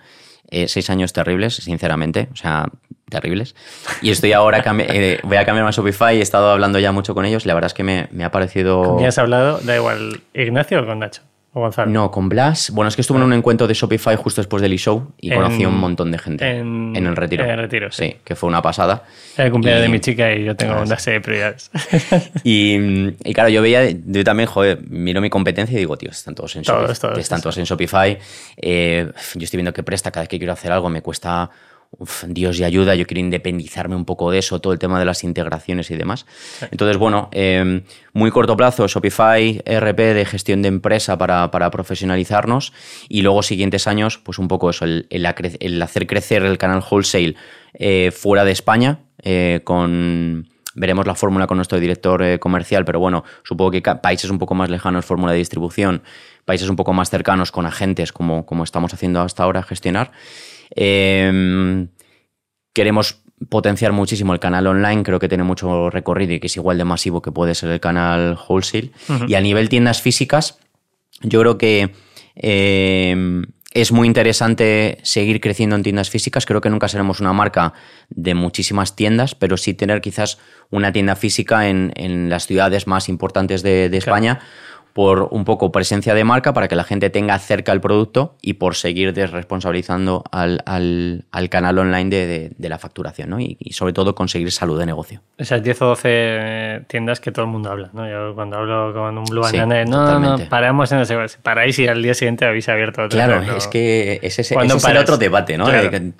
eh, seis años terribles, sinceramente, o sea, terribles. Y estoy ahora, eh, voy a cambiar a Shopify, he estado hablando ya mucho con ellos, la verdad es que me, me ha parecido... ¿Con quién has hablado? Da igual, ¿Ignacio o con Nacho? No, con Blas. Bueno, es que estuve en un encuentro de Shopify justo después del e-show y conocí a un montón de gente en, el retiro. En el retiro, sí. que fue una pasada. Era el cumpleaños de mi chica y yo tengo una serie de prioridades. *laughs* Y, claro, yo veía, yo también, joder, miro mi competencia y digo, tío, están todos en Shopify. están todos en Shopify. Eh, yo estoy viendo que presta cada vez que quiero hacer algo, me cuesta Dios y ayuda, yo quiero independizarme un poco de eso, todo el tema de las integraciones y demás. Entonces, bueno, eh, muy corto plazo, Shopify, RP de gestión de empresa para, profesionalizarnos y luego siguientes años, pues un poco eso, el, hacer crecer el canal wholesale eh, fuera de España eh, con veremos la fórmula con nuestro director comercial, pero bueno, supongo que países un poco más lejanos, fórmula de distribución, países un poco más cercanos con agentes, como, como estamos haciendo hasta ahora, gestionar. Em, queremos potenciar muchísimo el canal online, creo que tiene mucho recorrido y que es igual de masivo que puede ser el canal wholesale. Y a nivel tiendas físicas, yo creo que em, es muy interesante seguir creciendo en tiendas físicas. Creo que nunca seremos una marca de muchísimas tiendas, pero sí tener quizás una tienda física en, las ciudades más importantes de, España por un poco presencia de marca para que la gente tenga cerca el producto y por seguir desresponsabilizando al, al, canal online de, de, la facturación ¿no? y, sobre todo conseguir salud de negocio. Esas 10 o 12 tiendas que todo el mundo habla. ¿no? Yo cuando hablo con un Blue Banana, no, no, paramos en ese. Paráis y al día siguiente habéis abierto otro. Claro, es que ese, ese es el otro debate, ¿no?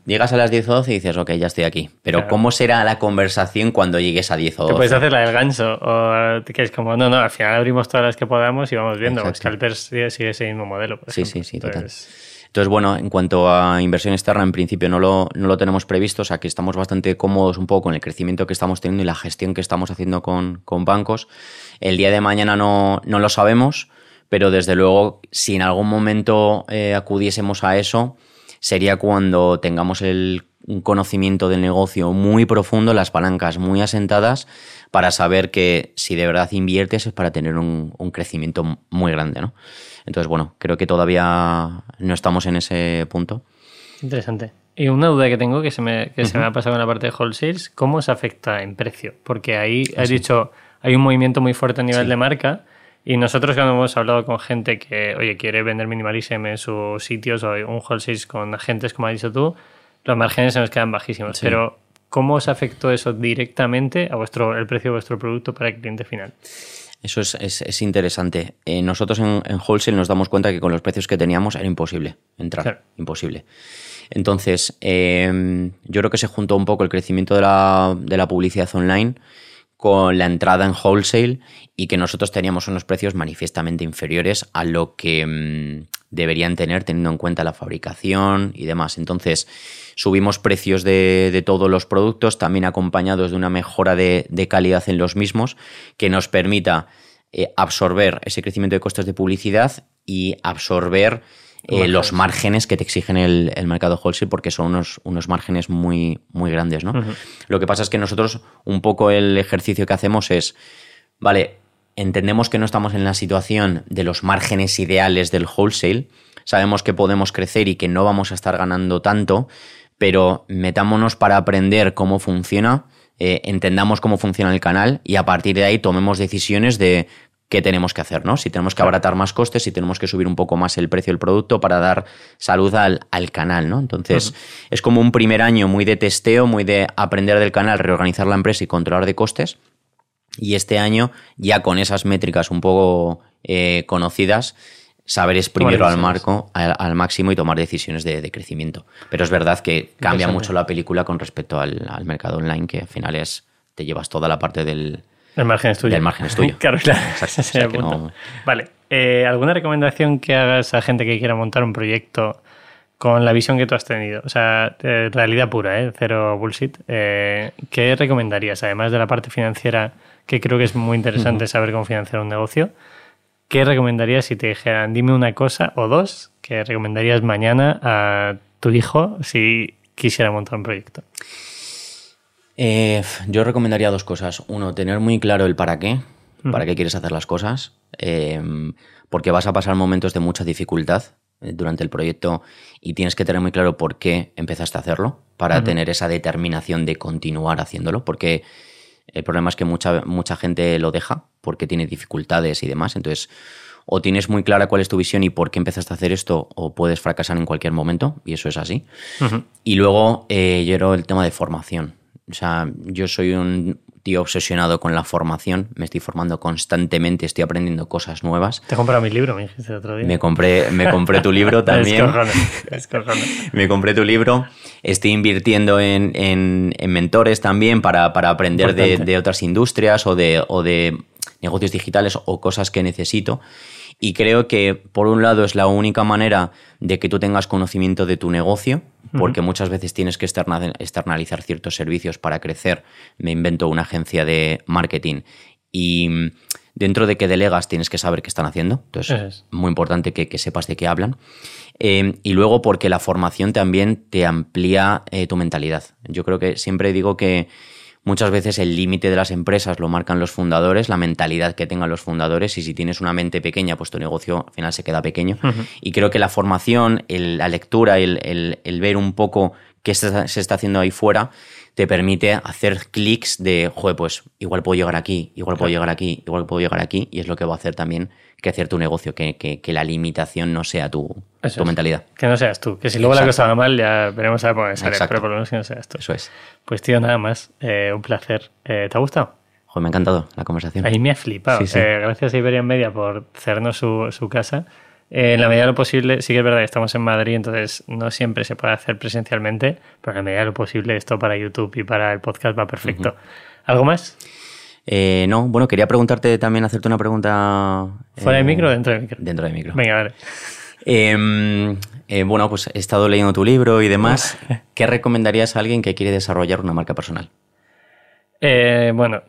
Llegas a las 10 o 12 y dices, ok, ya estoy aquí. Pero ¿cómo será la conversación cuando llegues a 10 o 12? puedes hacer la del ganso o que es como, no, no, al final abrimos todas las que podamos y vamos viendo. Scalpers sigue, sigue, ese mismo modelo. sí, sí, sí, Entonces... bueno, en cuanto a inversión externa, en principio no lo, no lo tenemos previsto, o sea que estamos bastante cómodos un poco con el crecimiento que estamos teniendo y la gestión que estamos haciendo con, con bancos. El día de mañana no, no, lo sabemos, pero desde luego, si en algún momento eh, acudiésemos a eso, sería cuando tengamos el un conocimiento del negocio muy profundo, las palancas muy asentadas, para saber que si de verdad inviertes es para tener un, crecimiento muy grande, ¿no? Entonces, bueno, creo que todavía no estamos en ese punto. Interesante. Y una duda que tengo que se me, que se me ha pasado en la parte de wholesales, ¿cómo se afecta en precio? Porque ahí has dicho, hay un movimiento muy fuerte a nivel de marca Y nosotros cuando hemos hablado con gente que, oye, quiere vender minimalism en sus sitios o un wholesale con agentes, como has dicho tú, los márgenes se nos quedan bajísimos. Pero, ¿cómo os afectó eso directamente a vuestro, el precio de vuestro producto para el cliente final? Eso es, interesante. Eh, nosotros en, Wholesale nos damos cuenta que con los precios que teníamos era imposible entrar. Imposible. Entonces, em, yo creo que se juntó un poco el crecimiento de la, de la publicidad online con la entrada en wholesale y que nosotros teníamos unos precios manifiestamente inferiores a lo que mm, deberían tener teniendo en cuenta la fabricación y demás. Entonces subimos precios de, todos los productos, también acompañados de una mejora de, calidad en los mismos que nos permita eh, absorber ese crecimiento de costes de publicidad y absorber eh, los márgenes que te exigen el, mercado wholesale porque son unos, unos márgenes muy, muy grandes. ¿no? Lo que pasa es que nosotros un poco el ejercicio que hacemos es, vale, entendemos que no estamos en la situación de los márgenes ideales del wholesale, sabemos que podemos crecer y que no vamos a estar ganando tanto, pero metámonos para aprender cómo funciona. Eh, entendamos cómo funciona el canal y a partir de ahí tomemos decisiones de qué tenemos que hacer, ¿no? Si tenemos que abaratar más costes, si tenemos que subir un poco más el precio del producto para dar salud al, canal, ¿no? Entonces, es como un primer año muy de testeo, muy de aprender del canal, reorganizar la empresa y controlar de costes. Y este año, ya con esas métricas un poco eh, conocidas, saber exprimirlo al marco, al, máximo y tomar decisiones de, crecimiento. Pero es verdad que cambia mucho la película con respecto al, al mercado online, que al final es, te llevas toda la parte del, el margen es tuyo. El margen es tuyo. *laughs* claro, claro. *laughs* Vale. Eh, ¿Alguna recomendación que hagas a gente que quiera montar un proyecto con la visión que tú has tenido? O sea, realidad pura, ¿eh? cero bullshit. Eh, ¿Qué recomendarías, además de la parte financiera, que creo que es muy interesante saber cómo financiar un negocio? ¿Qué recomendarías si te dijeran, dime una cosa o dos que recomendarías mañana a tu hijo si quisiera montar un proyecto? Eh, yo recomendaría dos cosas. Uno, tener muy claro el para qué, para qué quieres hacer las cosas, eh, porque vas a pasar momentos de mucha dificultad eh, durante el proyecto y tienes que tener muy claro por qué empezaste a hacerlo, para tener esa determinación de continuar haciéndolo, porque el problema es que mucha, mucha gente lo deja porque tiene dificultades y demás. Entonces, o tienes muy clara cuál es tu visión y por qué empezaste a hacer esto, o puedes fracasar en cualquier momento, y eso es así. Y luego, eh, yo el tema de formación. O sea, yo soy un tío obsesionado con la formación, me estoy formando constantemente, estoy aprendiendo cosas nuevas. Te he comprado mi libro, me dijiste el otro día. Me compré, me compré tu libro *laughs* también. es *laughs* me compré tu libro. Estoy invirtiendo en, en, mentores también para, para aprender de, de, otras industrias o de, o de negocios digitales o cosas que necesito. Y creo que, por un lado, es la única manera de que tú tengas conocimiento de tu negocio, porque muchas veces tienes que externalizar ciertos servicios para crecer. Me invento una agencia de marketing y mm, dentro de que delegas tienes que saber qué están haciendo. Entonces, es muy importante que, sepas de qué hablan. Eh, y luego porque la formación también te amplía eh, tu mentalidad. Yo creo que siempre digo que Muchas veces el límite de las empresas lo marcan los fundadores, la mentalidad que tengan los fundadores y si tienes una mente pequeña, pues tu negocio al final se queda pequeño. Y creo que la formación, la lectura, el, el, ver un poco qué se, está haciendo ahí fuera, te permite hacer clics de, joder, pues igual puedo llegar aquí, igual puedo llegar aquí, igual puedo llegar aquí, y es lo que va a hacer también que hacer tu negocio, que, que, la limitación no sea tu, tu mentalidad. Que no seas tú, que si luego la cosa va mal ya veremos a ver cómo pero por lo menos que no seas tú. Eso es. Pues tío, nada más, eh, un placer. Eh, ¿Te ha gustado? Joder, me ha encantado la conversación. Ahí me ha flipado. Eh, gracias a Iberian Media por cerrarnos su, su casa. En la medida de lo posible, sí que es verdad que estamos en Madrid, entonces no siempre se puede hacer presencialmente, pero en la medida de lo posible esto para YouTube y para el podcast va perfecto. ¿Algo más? Eh, no, bueno, quería preguntarte también, hacerte una pregunta. ¿Fuera de micro o dentro de micro? Dentro de micro. Venga, vale. Em, eh, bueno, pues he estado leyendo tu libro y demás. *laughs* ¿Qué recomendarías a alguien que quiere desarrollar una marca personal? Eh, bueno,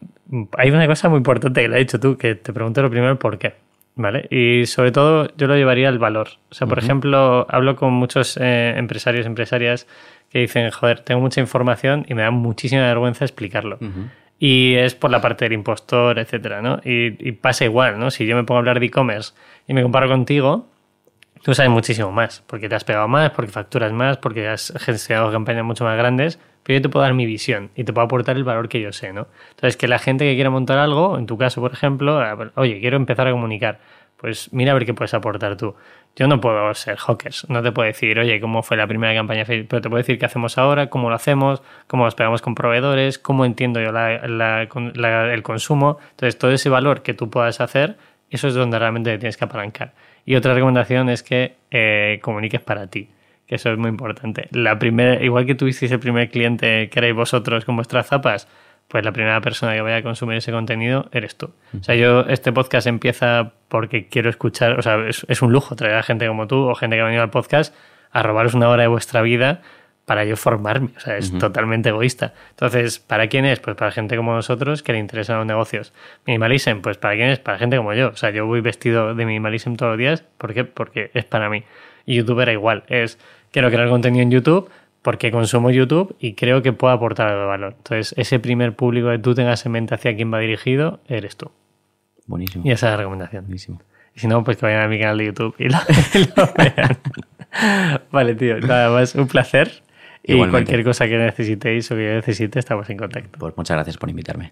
hay una cosa muy importante que le has dicho tú, que te pregunto lo primero por qué. ¿Vale? Y sobre todo yo lo llevaría al valor. O sea, por ejemplo, hablo con muchos empresarios, empresarias que dicen, joder, tengo mucha información y me da muchísima vergüenza explicarlo y es por la parte del impostor, etcétera, ¿no? Y, pasa igual, ¿no? Si yo me pongo a hablar de e-commerce y me comparo contigo, tú sabes muchísimo más, porque te has pegado más, porque facturas más, porque has gestionado campañas mucho más grandes, pero yo te puedo dar mi visión y te puedo aportar el valor que yo sé, ¿no? Entonces, que la gente que quiera montar algo, en tu caso, por ejemplo, oye, quiero empezar a comunicar, pues mira a ver qué puedes aportar tú. Yo no puedo ser hawkers, no te puedo decir, oye, cómo fue la primera campaña pero te puedo decir qué hacemos ahora, cómo lo hacemos, cómo nos pegamos con proveedores, cómo entiendo yo el consumo. Entonces, todo ese valor que tú puedas hacer, eso es donde realmente tienes que apalancar. Y otra recomendación es que eh, comuniques para ti, que eso es muy importante. La primera, igual que tuvisteis el primer cliente que erais vosotros con vuestras zapas, pues la primera persona que vaya a consumir ese contenido eres tú. O sea, yo, este podcast empieza porque quiero escuchar, o sea, es, un lujo traer a gente como tú o gente que ha venido al podcast a robaros una hora de vuestra vida para yo formarme. O sea, es totalmente egoísta. Entonces, ¿para quién es? Pues para gente como nosotros que le interesan los negocios. Minimalism, pues ¿para quién es? Para gente como yo. O sea, yo voy vestido de minimalism todos los días. ¿Por qué? Porque es para mí. Y YouTube era igual. Es, quiero crear contenido en YouTube porque consumo YouTube y creo que puedo aportar algo de valor. Entonces, ese primer público que tú tengas en mente hacia quién va dirigido, eres tú. Buenísimo. Y esa es la recomendación. Buenísimo. Y si no, pues que vayan a mi canal de YouTube y lo, *laughs* vean. *laughs* vale, tío. Nada más, un placer. Y cualquier cosa que necesitéis o que yo necesite, estamos en contacto. Pues muchas gracias por invitarme.